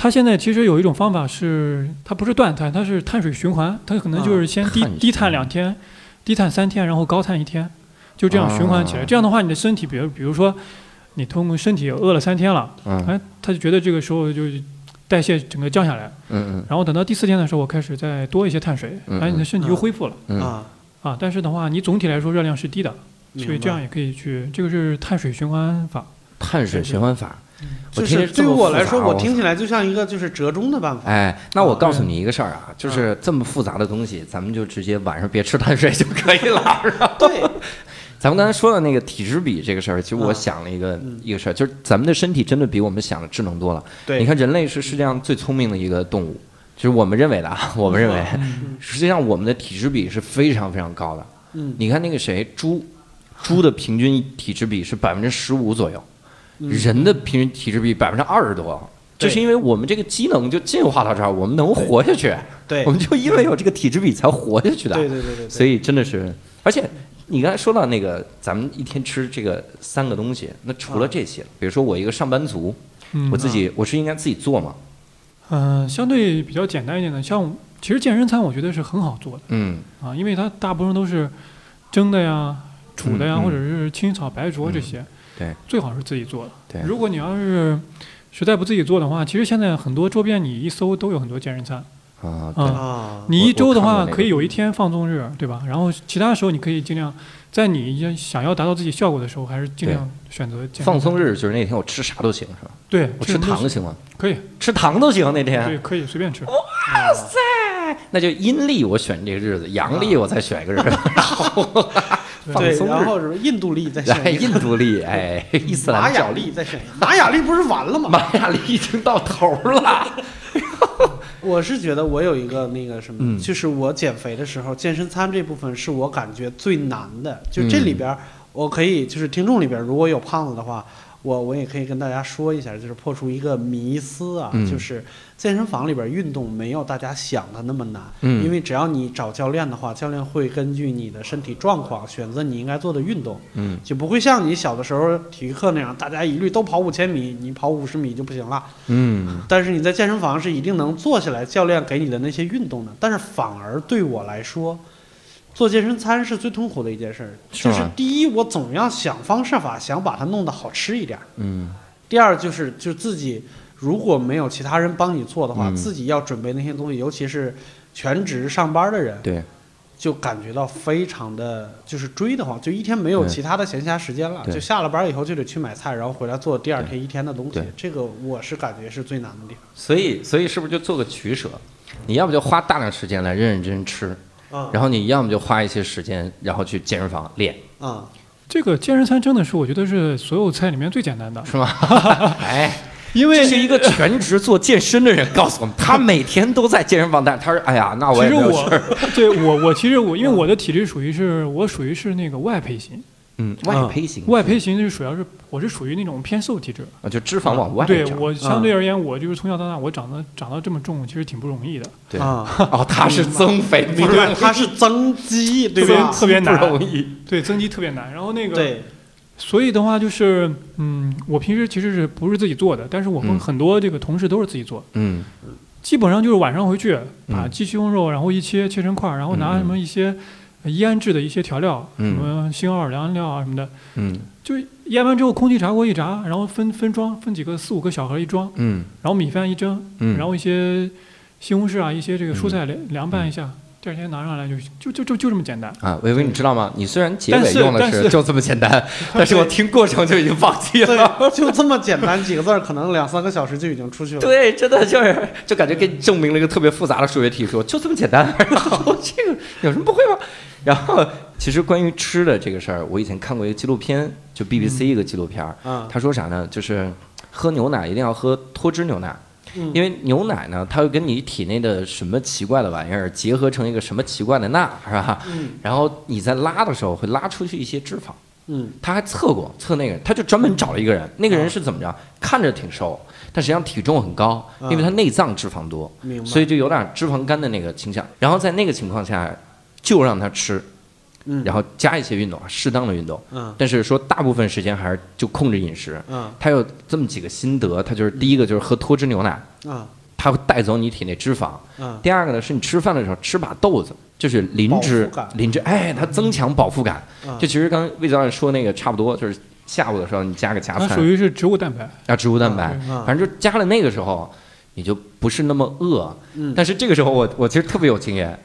他现在其实有一种方法是，它不是断碳，它是碳水循环，它可能就是先低、啊低碳两天，低碳三天，然后高碳一天，就这样循环。起来。啊。这样的话，你的身体，比如比如说，你通过身体饿了三天了，嗯。哎，他就觉得这个时候就代谢整个降下来，嗯然后等到第四天的时候，我开始再多一些碳水，嗯哎，你的身体又嗯恢复了。嗯。嗯，啊，啊，但是的话，你总体来说热量是低的，所以这样也可以去，这个是碳水循环法。碳水循环法，我就是对于我来说，我听起来就像一个就是折中的办法。哎，那我啊告诉你一个事儿啊，就是这么复杂的东西，咱们就直接晚上别吃碳水就可以了。是吧对，咱们刚才说的那个体脂比这个事儿，其实我啊想了一个嗯一个事儿，就是咱们的身体真的比我们想的智能多了。对，你看，人类是世界上最聪明的一个动物，就是我们认为的啊，我们认为，嗯 实际上我们的体脂比是非常非常高的。嗯，你看那个谁，猪，猪的平均体脂比是百分之十五左右，嗯人的平均体脂比百分之二十多。就是因为我们这个机能就进化到这儿，我们能活下去，对。我们就因为有这个体脂比才活下去的。对对对对，所以真的是，而且你刚才说到那个，咱们一天吃这个三个东西，那除了这些，比如说我一个上班族，嗯我自己我是应该自己做吗？嗯、相对比较简单一点的，像其实健身餐，我觉得是很好做的。嗯。啊，因为它大部分都是蒸的呀、煮的呀，或者是清炒白灼这些，对，最好是自己做的。对，如果你要是实在不自己做的话，其实现在很多周边你一搜都有很多健身餐。啊，啊对，啊，你一周的话，可以有一天放纵日，对吧？然后其他时候你可以尽量在你想要达到自己效果的时候，还是尽量选择放松。日就是那天我吃啥都行是吧？对，我吃糖行吗？可以，吃糖都行那天。对，可以随便吃。哇塞那就阴历我选这个日子，阳历我再选一个日子。放 对，松日然后什么印度历再选来一个，印度历，哎，伊斯玛雅兰教历再选一个，玛雅历不是完了吗？玛雅历已经到头了。我是觉得我有一个那个什么，嗯就是我减肥的时候，健身餐这部分是我感觉最难的。就这里边儿，我可以就是听众里边儿如果有胖子的话，我我也可以跟大家说一下，就是破除一个迷思啊，嗯就是健身房里边运动没有大家想的那么难。嗯因为只要你找教练的话，教练会根据你的身体状况选择你应该做的运动，嗯就不会像你小的时候体育课那样，大家一律都跑五千米，你跑五十米就不行了。嗯但是你在健身房是一定能做下来教练给你的那些运动的，但是反而对我来说，做健身餐是最痛苦的一件事儿。就是第一，我总要想方设法想把它弄得好吃一点儿；嗯。第二，就是就自己如果没有其他人帮你做的话，嗯。自己要准备那些东西，尤其是全职上班的人，对。就感觉到非常的就是追得慌，就一天没有其他的闲暇时间了，就下了班以后就得去买菜，然后回来做第二天一天的东西对。这个我是感觉是最难的地方。所以所以是不是就做个取舍？你要不就花大量时间来认认真真吃，然后你要么就花一些时间，然后去健身房练，啊，这个健身餐真的是我觉得是所有菜里面最简单的，是吗？哎，因为这是一个全职做健身的人告诉我们，他每天都在健身房，但是他说：“哎呀，那我其实我也没有事儿。对我我其实我因为我的体质属于是我属于是那个外胚型，嗯，外胚型，外胚型就是。主要是我是属于那种偏瘦体质。啊，就脂肪往外长。对我相对而言，我就是从小到大我长得长到这么重，其实挺不容易的，对。啊，哦，他是增肥，不容易，明白，它是增肌，对特别吧？不特别难，容易。对增肌特别难。然后那个对，所以的话就是，嗯，我平时其实是不是自己做的，但是我们嗯。很多这个同事都是自己做，嗯。基本上就是晚上回去把嗯。鸡胸肉然后一切切成块儿，然后拿什么一些呃腌制的一些调料，什嗯么新奥尔良料啊什么的，嗯。就腌完之后空气炸锅一炸，然后分分装，分几个四五个小盒一装，嗯。然后米饭一蒸，嗯，然后一些西红柿啊一些这个蔬菜凉凉拌一下，第二天拿上来就就就就就这么简单。啊，微微，你知道吗？你虽然结尾用的是是就这么简单，但是我听过程就已经放弃了。就这么简单几个字儿，可能两三个小时就已经出去了。对，真的就是就感觉给你证明了一个特别复杂的数学题，说就这么简单，然后 这个有什么不会吗？然后其实关于吃的这个事儿，我以前看过一个纪录片，就 BBC 一个纪录片儿，嗯他说啥呢？就是喝牛奶一定要喝脱脂牛奶。嗯因为牛奶呢，它会跟你体内的什么奇怪的玩意儿结合成一个什么奇怪的钠，是吧？嗯然后你在拉的时候会拉出去一些脂肪。嗯他还测过，测那个，他就专门找了一个人，那个人是怎么着？看着挺瘦，但实际上体重很高，嗯因为他内脏脂肪多。所以就有点脂肪肝的那个倾向。然后在那个情况下，就让他吃，嗯，然后加一些运动，适当的运动。嗯。但是说大部分时间还是就控制饮食。嗯。他有这么几个心得，他就是第一个就是喝脱脂牛奶，嗯。它会带走你体内脂肪。嗯。第二个呢，是你吃饭的时候吃把豆子，就是磷脂磷脂，哎，它增强饱腹感。嗯。就其实刚刚魏教练说那个差不多，就是下午的时候你加个加餐它属，于是植物蛋白。啊，植物蛋白，嗯。反正就加了那个时候，你就不是那么饿。嗯。但是这个时候我我其实特别有经验，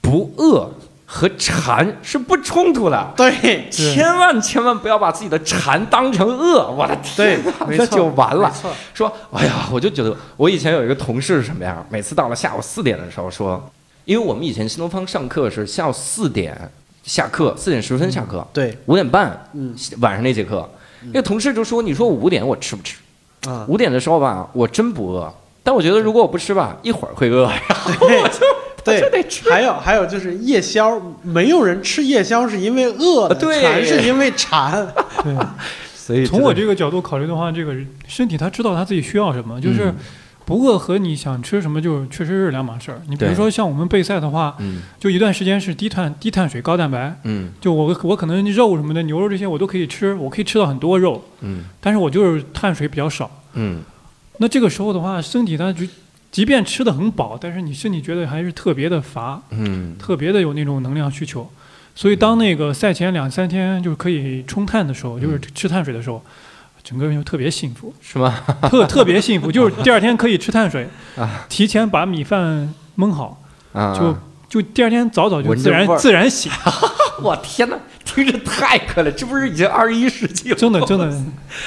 不饿和馋是不冲突的。对 千万千万不要把自己的馋当成饿，我的天哪，这就完了。说，哎呀，我就觉得我以前有一个同事是什么样，每次到了下午四点的时候说，因为我们以前新东方上课是下午四点下课，四点十分下课，对。五点半嗯。晚上那节课，那个同事就说，你说我五点我吃不吃？啊。五点的时候吧，我真不饿，但我觉得如果我不吃吧，一会儿会饿，对就 对 得吃。还有还有就是夜宵，没有人吃夜宵是因为饿的，对。馋是因为馋。对，所以从我这个角度考虑的话，这个身体他知道他自己需要什么，就是嗯不饿和你想吃什么就确实是两码事儿。你比如说像我们备赛的话，嗯。就一段时间是低碳低碳水高蛋白，嗯。就我我可能肉什么的牛肉这些我都可以吃，我可以吃到很多肉，嗯。但是我就是碳水比较少。嗯。那这个时候的话，身体它就即便吃的很饱，但是你身体觉得还是特别的乏，嗯特别的有那种能量需求。所以当那个赛前两三天就是可以冲碳的时候，就是吃碳水的时候，整个人就特别幸福，是吗？特特别幸福。就是第二天可以吃碳水啊，提前把米饭焖好，啊，就就第二天早早就自然自然醒。我天哪，听着太可了，这不是已经二十一世纪了？真的真的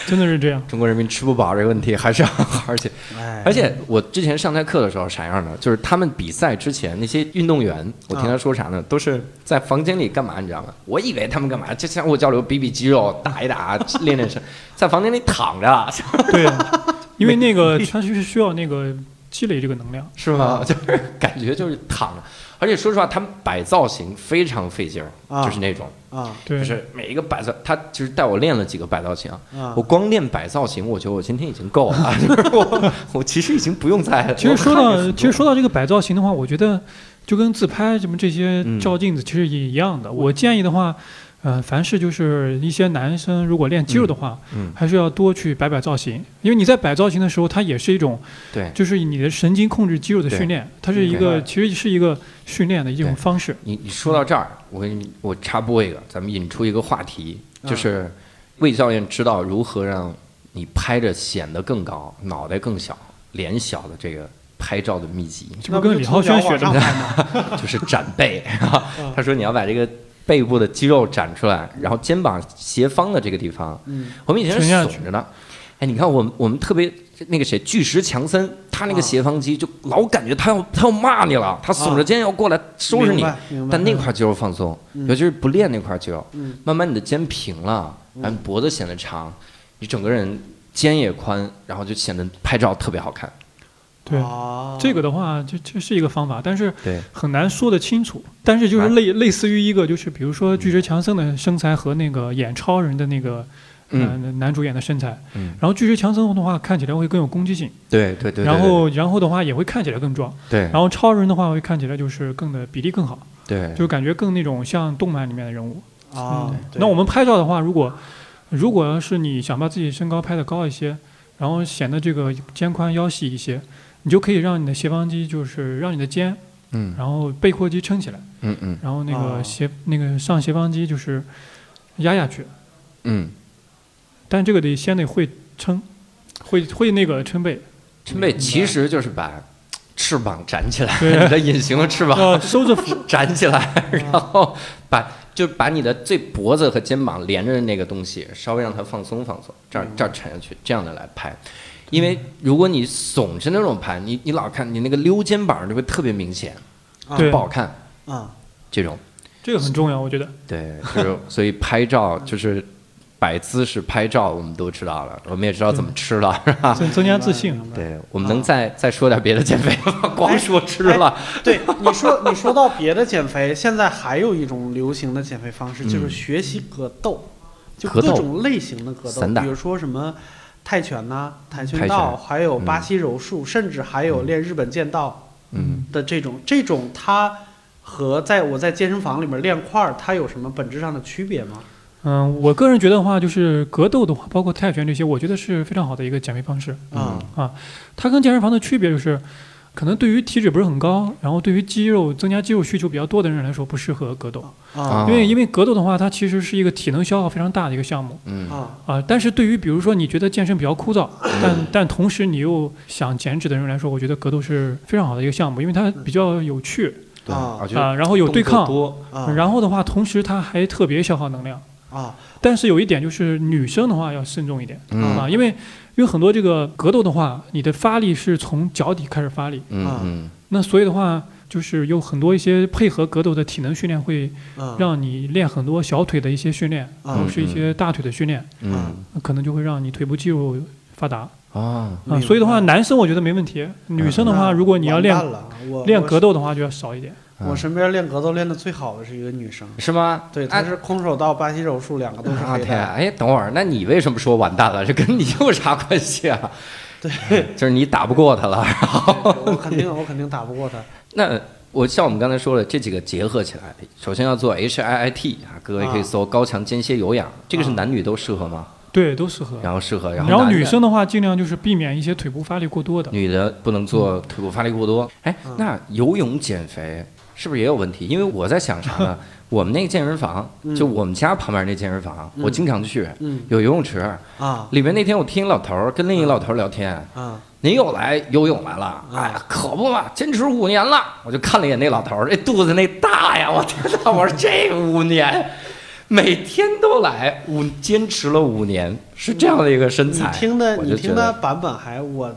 真的是这样。中国人民吃不饱这个问题还是要好好解。哎而且我之前上他课的时候啥样的，就是他们比赛之前那些运动员，我听他说啥呢，都是在房间里干嘛，你知道吗？我以为他们干嘛，就相互交流、比比肌肉、打一打、练练身，在房间里躺着，对，啊因为那个他是需要那个积累这个能量。是吗？就是感觉就是躺着。而且说实话，他们摆造型非常费劲儿，啊就是那种，啊，就是每一个摆造，他就是带我练了几个摆造型。啊我光练摆造型，我觉得我今天已经够了，就是我我其实已经不用再。其实说到其实说到这个摆造型的话，我觉得就跟自拍什么这些嗯照镜子其实也一样的。我建议的话，呃，凡是就是一些男生如果练肌肉的话，嗯，还是要多去摆摆造型，因为你在摆造型的时候，它也是一种对就是你的神经控制肌肉的训练，它是一个其实是一个训练的一种方式。你你说到这儿，我给你我插播一个，咱们引出一个话题，嗯就是魏教练知道如何让你拍着显得更高、脑袋更小、脸小的这个拍照的秘籍，这不跟李浩轩学的吗？吗？就是展背。他说你要把这个背部的肌肉展出来，然后肩膀斜方的这个地方，嗯。我们以前是耸着的。哎，你看我们我们特别那个谁巨石强森，他那个啊斜方肌就老感觉他要他要骂你了，他耸着肩要过来收拾你但那块肌肉放松，嗯。尤其是不练那块肌肉，嗯。慢慢你的肩平了，然后脖子显得长，你整个人肩也宽，然后就显得拍照特别好看。对，哦这个的话，这这是一个方法，但是，很难说得清楚。但是就是类类似于一个，就是比如说巨石强森的身材和那个演超人的那个呃嗯男主演的身材，嗯，然后巨石强森的话看起来会更有攻击性，对对对，然后然后的话也会看起来更壮，对。然后超人的话会看起来就是更的比例更好，对。就感觉更那种像动漫里面的人物。啊嗯，那我们拍照的话，如果如果要是你想把自己身高拍得高一些，然后显得这个肩宽腰细一些，你就可以让你的斜方肌就是让你的肩，嗯。然后背阔肌撑起来，嗯嗯。然后那哦。个斜、那个上斜方肌就是压下去，嗯，但这个得先得会撑，会会那个撑背。撑背其实就是把翅膀展起来，对。你的隐形的翅膀要收着腹，展起来，然后把就把你的最脖子和肩膀连着的那个东西稍微让它放松放松，这儿这儿沉下去，这样的来拍。因为如果你耸着那种盘，你你老看你那个溜肩膀就会特别明显，啊对不好看。啊，这种这个很重要，我觉得。对，就是所以拍照就是摆姿势拍照，我们都知道了，我们也知道怎么吃了，是吧？增增加自信。对，我们能再再说点别的减肥吗？光说吃了，对，你说你说到别的减肥，现在还有一种流行的减肥方式，就是嗯学习格斗，就各种类型的格斗，比如说什么泰拳呐、跆拳道，拳还有嗯巴西柔术，甚至还有练日本剑道嗯，的这种，这种它和在我在健身房里面练块儿，它有什么本质上的区别吗？嗯，我个人觉得的话，就是格斗的话，包括泰拳这些，我觉得是非常好的一个减肥方式。嗯啊，它跟健身房的区别就是，可能对于体脂不是很高，然后对于肌肉增加肌肉需求比较多的人来说，不适合格斗。啊。因为因为格斗的话，它其实是一个体能消耗非常大的一个项目。嗯。啊。啊。但是对于比如说你觉得健身比较枯燥，但但同时你又想减脂的人来说，我觉得格斗是非常好的一个项目，因为它比较有趣。对，啊。然后有对抗，啊。然后的话，同时它还特别消耗能量。啊。但是有一点就是女生的话要慎重一点。嗯。啊，因为因为很多这个格斗的话，你的发力是从脚底开始发力，啊。嗯那所以的话就是有很多一些配合格斗的体能训练会啊。让你练很多小腿的一些训练，啊。或者是一些大腿的训练，嗯。那可能就会让你腿部肌肉发达。啊，啊。所以的话，男生我觉得没问题，女生的话，如果你要练练格斗的话，就要少一点。我身边练格斗练的最好的是一个女生，是吗？对，哎她是空手道、巴西柔术两个都是黑带。哎，等会儿，那你为什么说完蛋了？这跟你有啥关系啊？对，就是你打不过她了。然后我肯定我肯定打不过她。那我像我们刚才说的，这几个结合起来，首先要做 HIIT 啊，各位可以啊搜高强间歇有氧，这个是啊男女都适合吗？对，都适合。然后适合，然然后女生的话，尽量就是避免一些腿部发力过多的。女的不能做腿部发力过多。哎嗯，那游泳减肥是不是也有问题？因为我在想啥呢？我们那个健身房，嗯就我们家旁边那健身房，嗯我经常去，嗯有游泳池。啊里面那天我听一老头儿跟另一老头儿聊天，啊您又来游泳来了？哎呀，可不嘛，坚持五年了。我就看了一眼那老头儿，这肚子那大呀，我天哪！我说 这五年，每天都来，五坚持了五年，是这样的一个身你材。听的你听的版本还我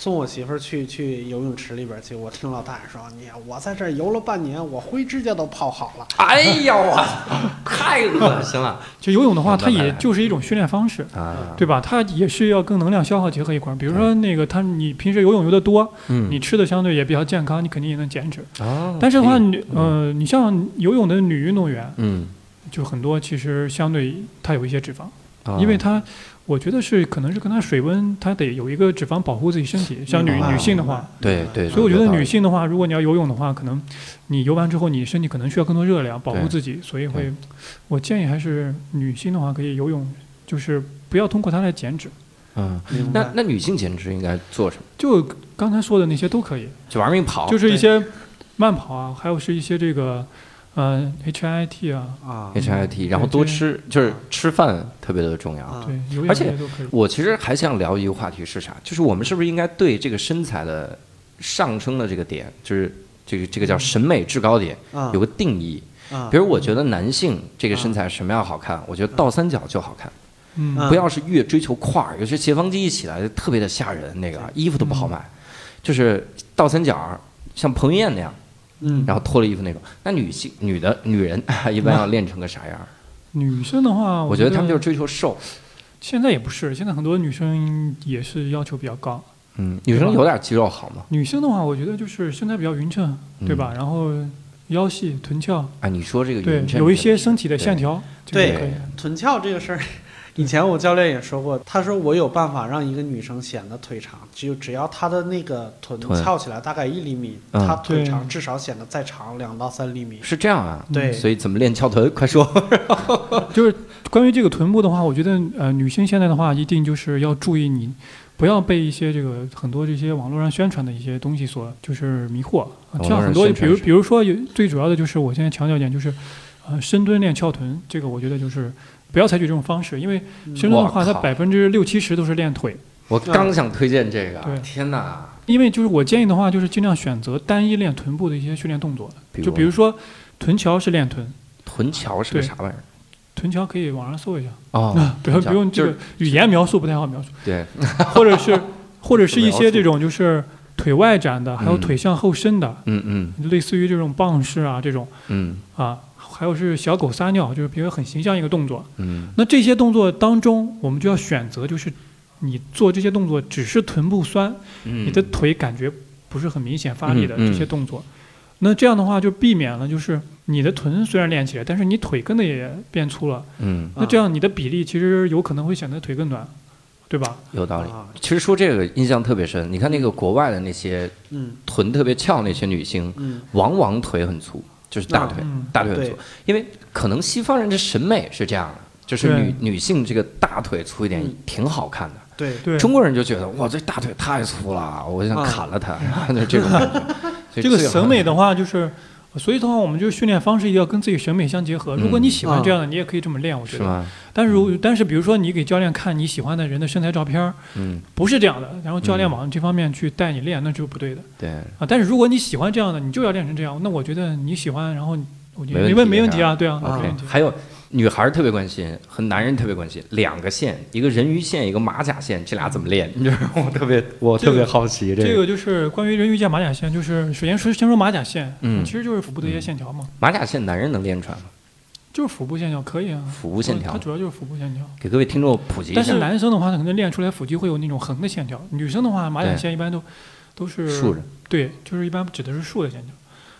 送我媳妇儿去去游泳池里边去，我听老大爷说你我在这儿游了半年，我灰指甲都泡好了。哎呀，我太恶心了 就游泳的话，它也就是一种训练方式，啊！对吧？它也是要跟能量消耗结合一块儿。比如说那个，它你平时游泳游得多，嗯你吃的相对也比较健康，你肯定也能减脂。哦但是的话，你呃，你像游泳的女运动员，嗯，就很多其实相对它有一些脂肪，哦因为它，我觉得是可能是跟它水温，它得有一个脂肪保护自己身体。像女女性的话，对对，所以我觉得女性的话，如果你要游泳的话，可能你游完之后，你身体可能需要更多热量保护自己，所以会，我建议还是女性的话可以游泳，就是不要通过它来减脂。嗯，那那女性减脂应该做什么？就刚才说的那些都可以，就玩命跑，就是一些慢跑啊，还有是一些这个，呃，HIIT 啊，啊 HIIT，然后多吃，就是吃饭特别的重要。啊对，而且。我其实还想聊一个话题是啥？就是我们是不是应该对这个身材的上升的这个点，就是这个这个叫审美制高点，啊有个定义。啊比如我觉得男性这个身材什么样好看？我觉得倒三角就好看，嗯，啊不要是越追求块儿，有些斜方肌一起来特别的吓人，那个衣服都不好买。就是倒三角，像彭于晏那样，嗯然后脱了衣服那种。那女性女的女人 一般要练成个啥样？女生的话，我觉得她们就是追求瘦。现在也不是，现在很多女生也是要求比较高。嗯，女生有点肌肉好吗？女生的话，我觉得就是身材比较匀称，对吧？然后腰细、臀翘，啊，你说这个对匀，称有一些身体的线条，这个对可以。臀翘这个事儿，以前我教练也说过，他说我有办法让一个女生显得腿长，只有只要她的那个臀臀翘起来大概一厘米，嗯她腿长至少显得再长两到三厘米。是这样啊。对，所以怎么练翘臀？快说。就是关于这个臀部的话，我觉得呃，女性现在的话，一定就是要注意你。不要被一些这个很多这些网络上宣传的一些东西所就是迷惑，像很多比如比如说有最主要的就是我现在强调一点就是，呃，深蹲练翘臀，这个我觉得就是不要采取这种方式，因为深蹲的话，它百分之六七十都是练腿，我刚想推荐这个对，天哪！因为就是我建议的话，就是尽量选择单一练臀部的一些训练动作，比就比如说臀桥是练臀，臀桥是啥玩意儿？臀桥可以网上搜一下，啊，不要不用这个就是语言描述不太好描述，对，或者是 或者是一些这种就是腿外展的，还有嗯。腿向后伸的，嗯嗯。类似于这种棒式啊这种。嗯。啊，还有是小狗撒尿，就是比如很形象一个动作。嗯。那这些动作当中，我们就要选择，就是你做这些动作只是臀部酸，嗯，你的腿感觉不是很明显发力的这些动作，那这样的话就避免了就是你的臀虽然练起来，但是你腿跟的也变粗了，嗯。那这样你的比例其实有可能会显得腿更短，对吧？有道理。啊其实说这个印象特别深，你看那个国外的那些嗯。臀特别翘那些女星，嗯。往往腿很粗，就是大腿，嗯大腿很粗。因为可能西方人的审美是这样的，就是女女性这个大腿粗一点嗯挺好看的。对对，中国人就觉得哇，这大腿太粗了，我就想啊砍了它，就这种感觉。这个审美的话就是。所以的话，我们就训练方式一定要跟自己审美相结合。如果你喜欢这样的，你也可以这么练，我觉得。嗯是吗？但是如但是比如说你给教练看你喜欢的人的身材照片儿，嗯，不是这样的，然后教练嗯往这方面去带你练，那就是不对的对，啊。但是如果你喜欢这样的，你就要练成这样，那我觉得你喜欢，然后我觉得没问没问题啊，对啊，啊没问题。还有女孩儿特别关心，和男人特别关心，两个线，一个人鱼线，一个马甲线，这俩怎么练？你知道？我特别，我特别好奇这个个就是关于人鱼线、马甲线，就是首先说先说马甲线，嗯其实就是腹部的一些线条嘛，马甲线，男人能练出来吗？就是腹部线条可以啊，腹部线条它，主要就是腹部线条。给各位听众普及一下但是。男生的话，他可能练出来腹肌会有那种横的线条，女生的话，马甲线一般都都是竖着，对，就是一般指的是竖的线条。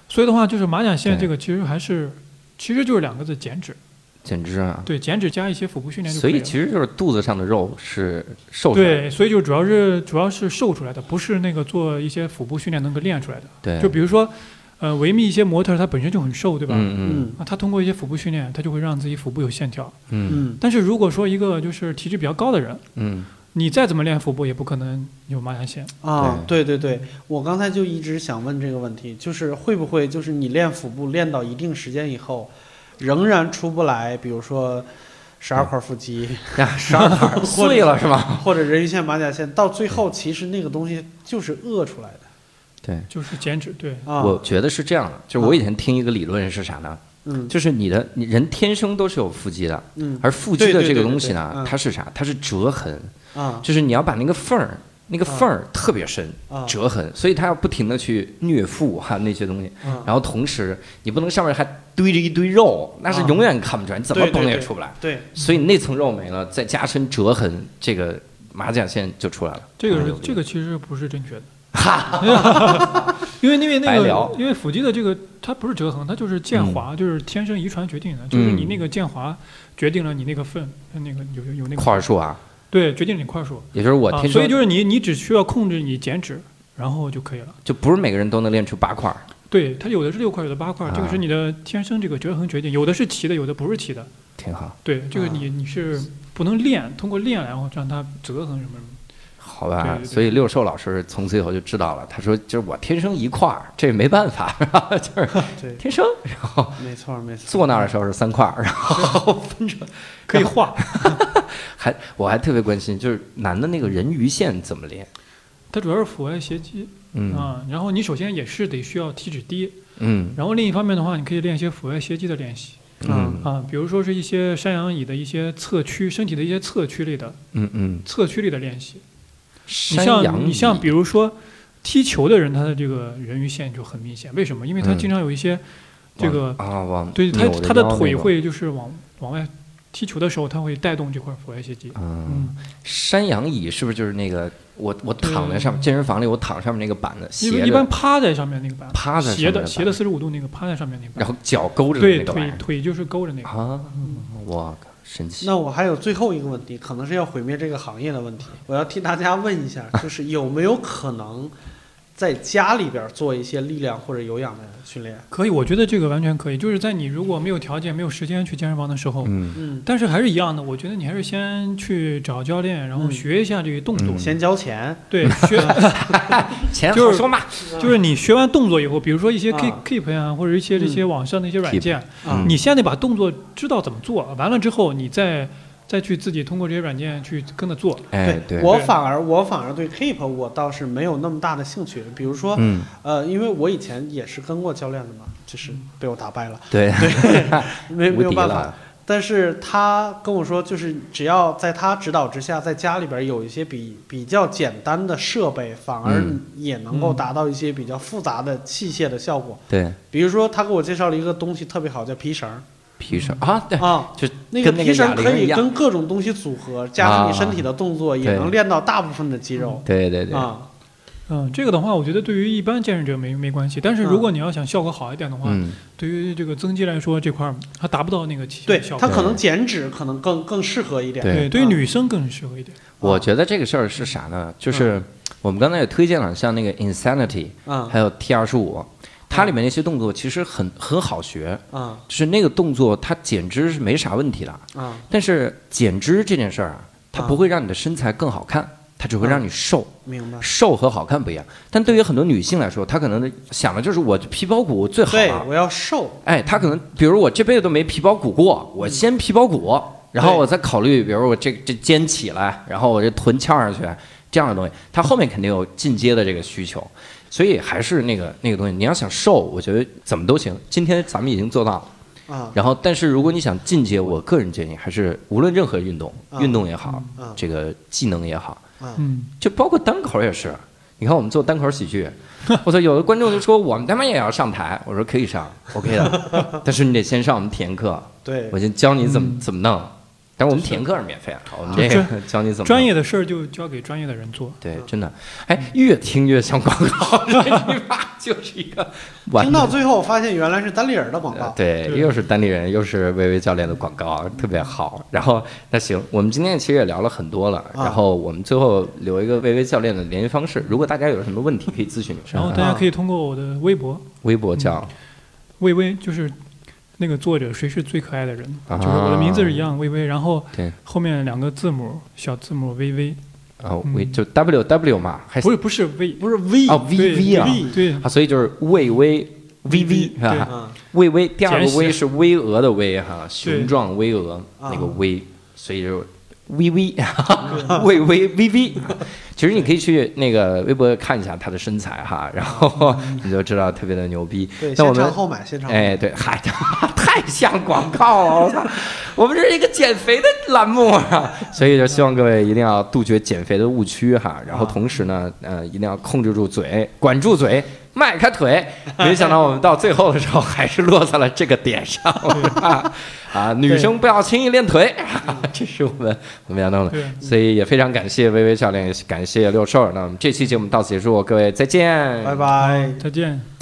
所以的话，就是马甲线这个其实还是，其实就是两个字减脂，简直啊！对，减脂加一些腹部训练就可以了。所以其实就是肚子上的肉是瘦出来的。对，所以就主要是主要是瘦出来的，不是那个做一些腹部训练能够练出来的。对，就比如说，呃，维密一些模特儿她本身就很瘦，对吧？嗯嗯嗯啊，她通过一些腹部训练，她就会让自己腹部有线条。嗯嗯但是如果说一个就是体质比较高的人，嗯你再怎么练腹部，也不可能有马甲线。啊，对对对，我刚才就一直想问这个问题，就是会不会就是你练腹部练到一定时间以后，仍然出不来，比如说十二块腹肌呀，十二块碎了是吧？或者人鱼线、马甲线，到最后其实那个东西就是饿出来的对，就是减脂，对，啊。我觉得是这样的，就是我以前听一个理论是啥呢？嗯就是你的你人天生都是有腹肌的，嗯而腹肌的这个东西呢嗯，它是啥？它是折痕，啊就是你要把那个缝儿。那个缝儿特别深，啊折痕，所以它要不停的去虐腹哈、那些东西，啊！然后同时你不能上面还堆着一堆肉，那是啊永远看不出来，你怎么对对对。绷也出不来。对，所以那层肉没了，再加深折痕，这个马甲线就出来了。这个这个其实不是正确的。因为 因为那个因为腹肌的这个它不是折痕，它就是渐滑，就是天生遗传决定的，就是你那个渐滑决定了你那个份，那个有有有那个块儿数啊，对，决定你块数。也就是我啊，天生所以就是你你只需要控制你减脂，然后就可以了。就不是每个人都能练出八块儿。对，它有的是六块，有的八块，这个啊是你的天生这个折痕决定，有的是齐的，有的不是齐的。挺好，对，这个啊你你是不能练，通过练然后让它折痕什么什么。好吧？对对对所以六兽老师从此以后就知道了，他说就是我天生一块儿，这没办法，就是，天生。然后没错没错。坐那儿的时候是三块儿，然后分成 可以画，还我还特别关心，就是男的那个人鱼线怎么练？它主要是腹外斜肌嗯啊。然后你首先也是得需要体脂低，嗯然后另一方面的话，你可以练一些腹外斜肌的练习嗯啊，比如说是一些山羊椅的一些侧屈，身体的一些侧屈类的嗯嗯，侧屈类的练习。你山羊像你像比如说踢球的人，他的这个人鱼线就很明显，为什么？因为他嗯。经常有一些这个往啊往对他扭他的腿会就是往往外踢球的时候，他会带动这块腹外斜肌。嗯嗯，山羊椅是不是就是那个我我躺在上面健身房里我躺上面那个板子因为斜一般趴在上面那个板，趴在斜的斜的四十五度那个趴在上面那个板，然后脚勾着对那个玩意儿腿腿就是勾着那个。啊，我靠，那我还有最后一个问题，可能是要毁灭这个行业的问题。我要替大家问一下，就是有没有可能在家里边做一些力量或者有氧的训练？可以，我觉得这个完全可以。就是在你如果没有条件、没有时间去健身房的时候，嗯。嗯，但是还是一样的，我觉得你还是先去找教练，然后嗯学一下这个动作。嗯。先交钱，对，学 钱就是好说嘛，就是你学完动作以后，比如说一些啊。Keep Keep 啊，或者一些这些网上的一些软件，啊。你先得把动作知道怎么做，完了之后你再再去自己通过这些软件去跟着做。哎，对，我反而我反而对 Keep 我倒是没有那么大的兴趣。比如说，嗯，呃，因为我以前也是跟过教练的嘛，就是被我打败了，对，没 没无敌有办法。，但是他跟我说，就是只要在他指导之下，在家里边有一些比比较简单的设备，反而嗯。也能够达到一些比较复杂的器械的效果。对，比如说，他给我介绍了一个东西特别好，叫皮绳儿皮绳啊，对，啊，就那个皮绳可以跟各种东西组合，加上你身体的动作，也能练到大部分的肌肉。对对对，啊。嗯，这个的话，我觉得对于一般健身者没没关系，但是如果你要想效果好一点的话，嗯，对于这个增肌来说，这块儿它达不到那个对。它可能减脂可能更更适合一点。对。对，于啊女生更适合一点。我觉得这个事儿是啥呢？就是我们刚才也推荐了，像那个 Insanity，嗯。还有 T 二十五，它里面那些动作其实很很好学，啊就是那个动作它减脂是没啥问题的，啊但是减脂这件事儿啊，它啊不会让你的身材更好看，它只会让你瘦。明白。瘦和好看不一样，但对于很多女性来说，她可能想的就是我皮包骨最好对，了。我要瘦。哎，她可能比如我这辈子都没皮包骨过，我先皮包骨，然后我再考虑，比如我这这肩起来，然后我这臀翘上去，这样的东西，她后面肯定有进阶的这个需求，所以还是那个那个东西，你要想瘦，我觉得怎么都行。今天咱们已经做到了。啊然后，但是如果你想进阶，我个人建议还是无论任何运动，啊运动也好，啊这个技能也好，啊嗯，就包括单口也是。你看我们做单口喜剧，我操，有的观众就说我们他妈也要上台，我说可以上，OK 的，但是你得先上我们体验课，对我先教你怎么、怎么弄。但是我们体验课是免费的，我们这个 教你怎么专业的事儿就交给专业的人做。对，真的，哎，越听越像广告，就是一个 听到最后发现原来是单立人的广呃告。对，又是单立人，又是薇薇教练的广告，特别好。然后那行，我们今天其实也聊了很多了，啊然后我们最后留一个薇薇教练的联系方式，如果大家有什么问题可以咨询。然后大家可以通过我的微博微博叫微微，就是那个作者谁是最可爱的人，啊。就是我的名字是一样微微，然后后面两个字母小字母微微，啊，v 就 W W 嘛，还不是不是 V，不是 V 哦 V V 啊。V 对。啊，所以就是魏巍 V V 是吧？啊魏巍，第二个简写巍是巍峨的巍哈，雄壮巍峨啊。那个巍，所以就 V V 魏巍 V V。其实你可以去那个微博看一下他的身材哈，然后你就知道特别的牛逼。对，那我们后买，现场。哎，对，嗨，太像广告了，我操！我们这是一个减肥的栏目啊，所以就希望各位一定要杜绝减肥的误区哈，然后同时呢，呃，一定要控制住嘴，管住嘴，迈开腿。没想到我们到最后的时候还是落在了这个点上啊！啊，女生不要轻易练腿，这是我们我们要弄的。所以也非常感谢微微教练，也感谢六兽。那我们这期节目到此结束，各位再见，拜拜。再见。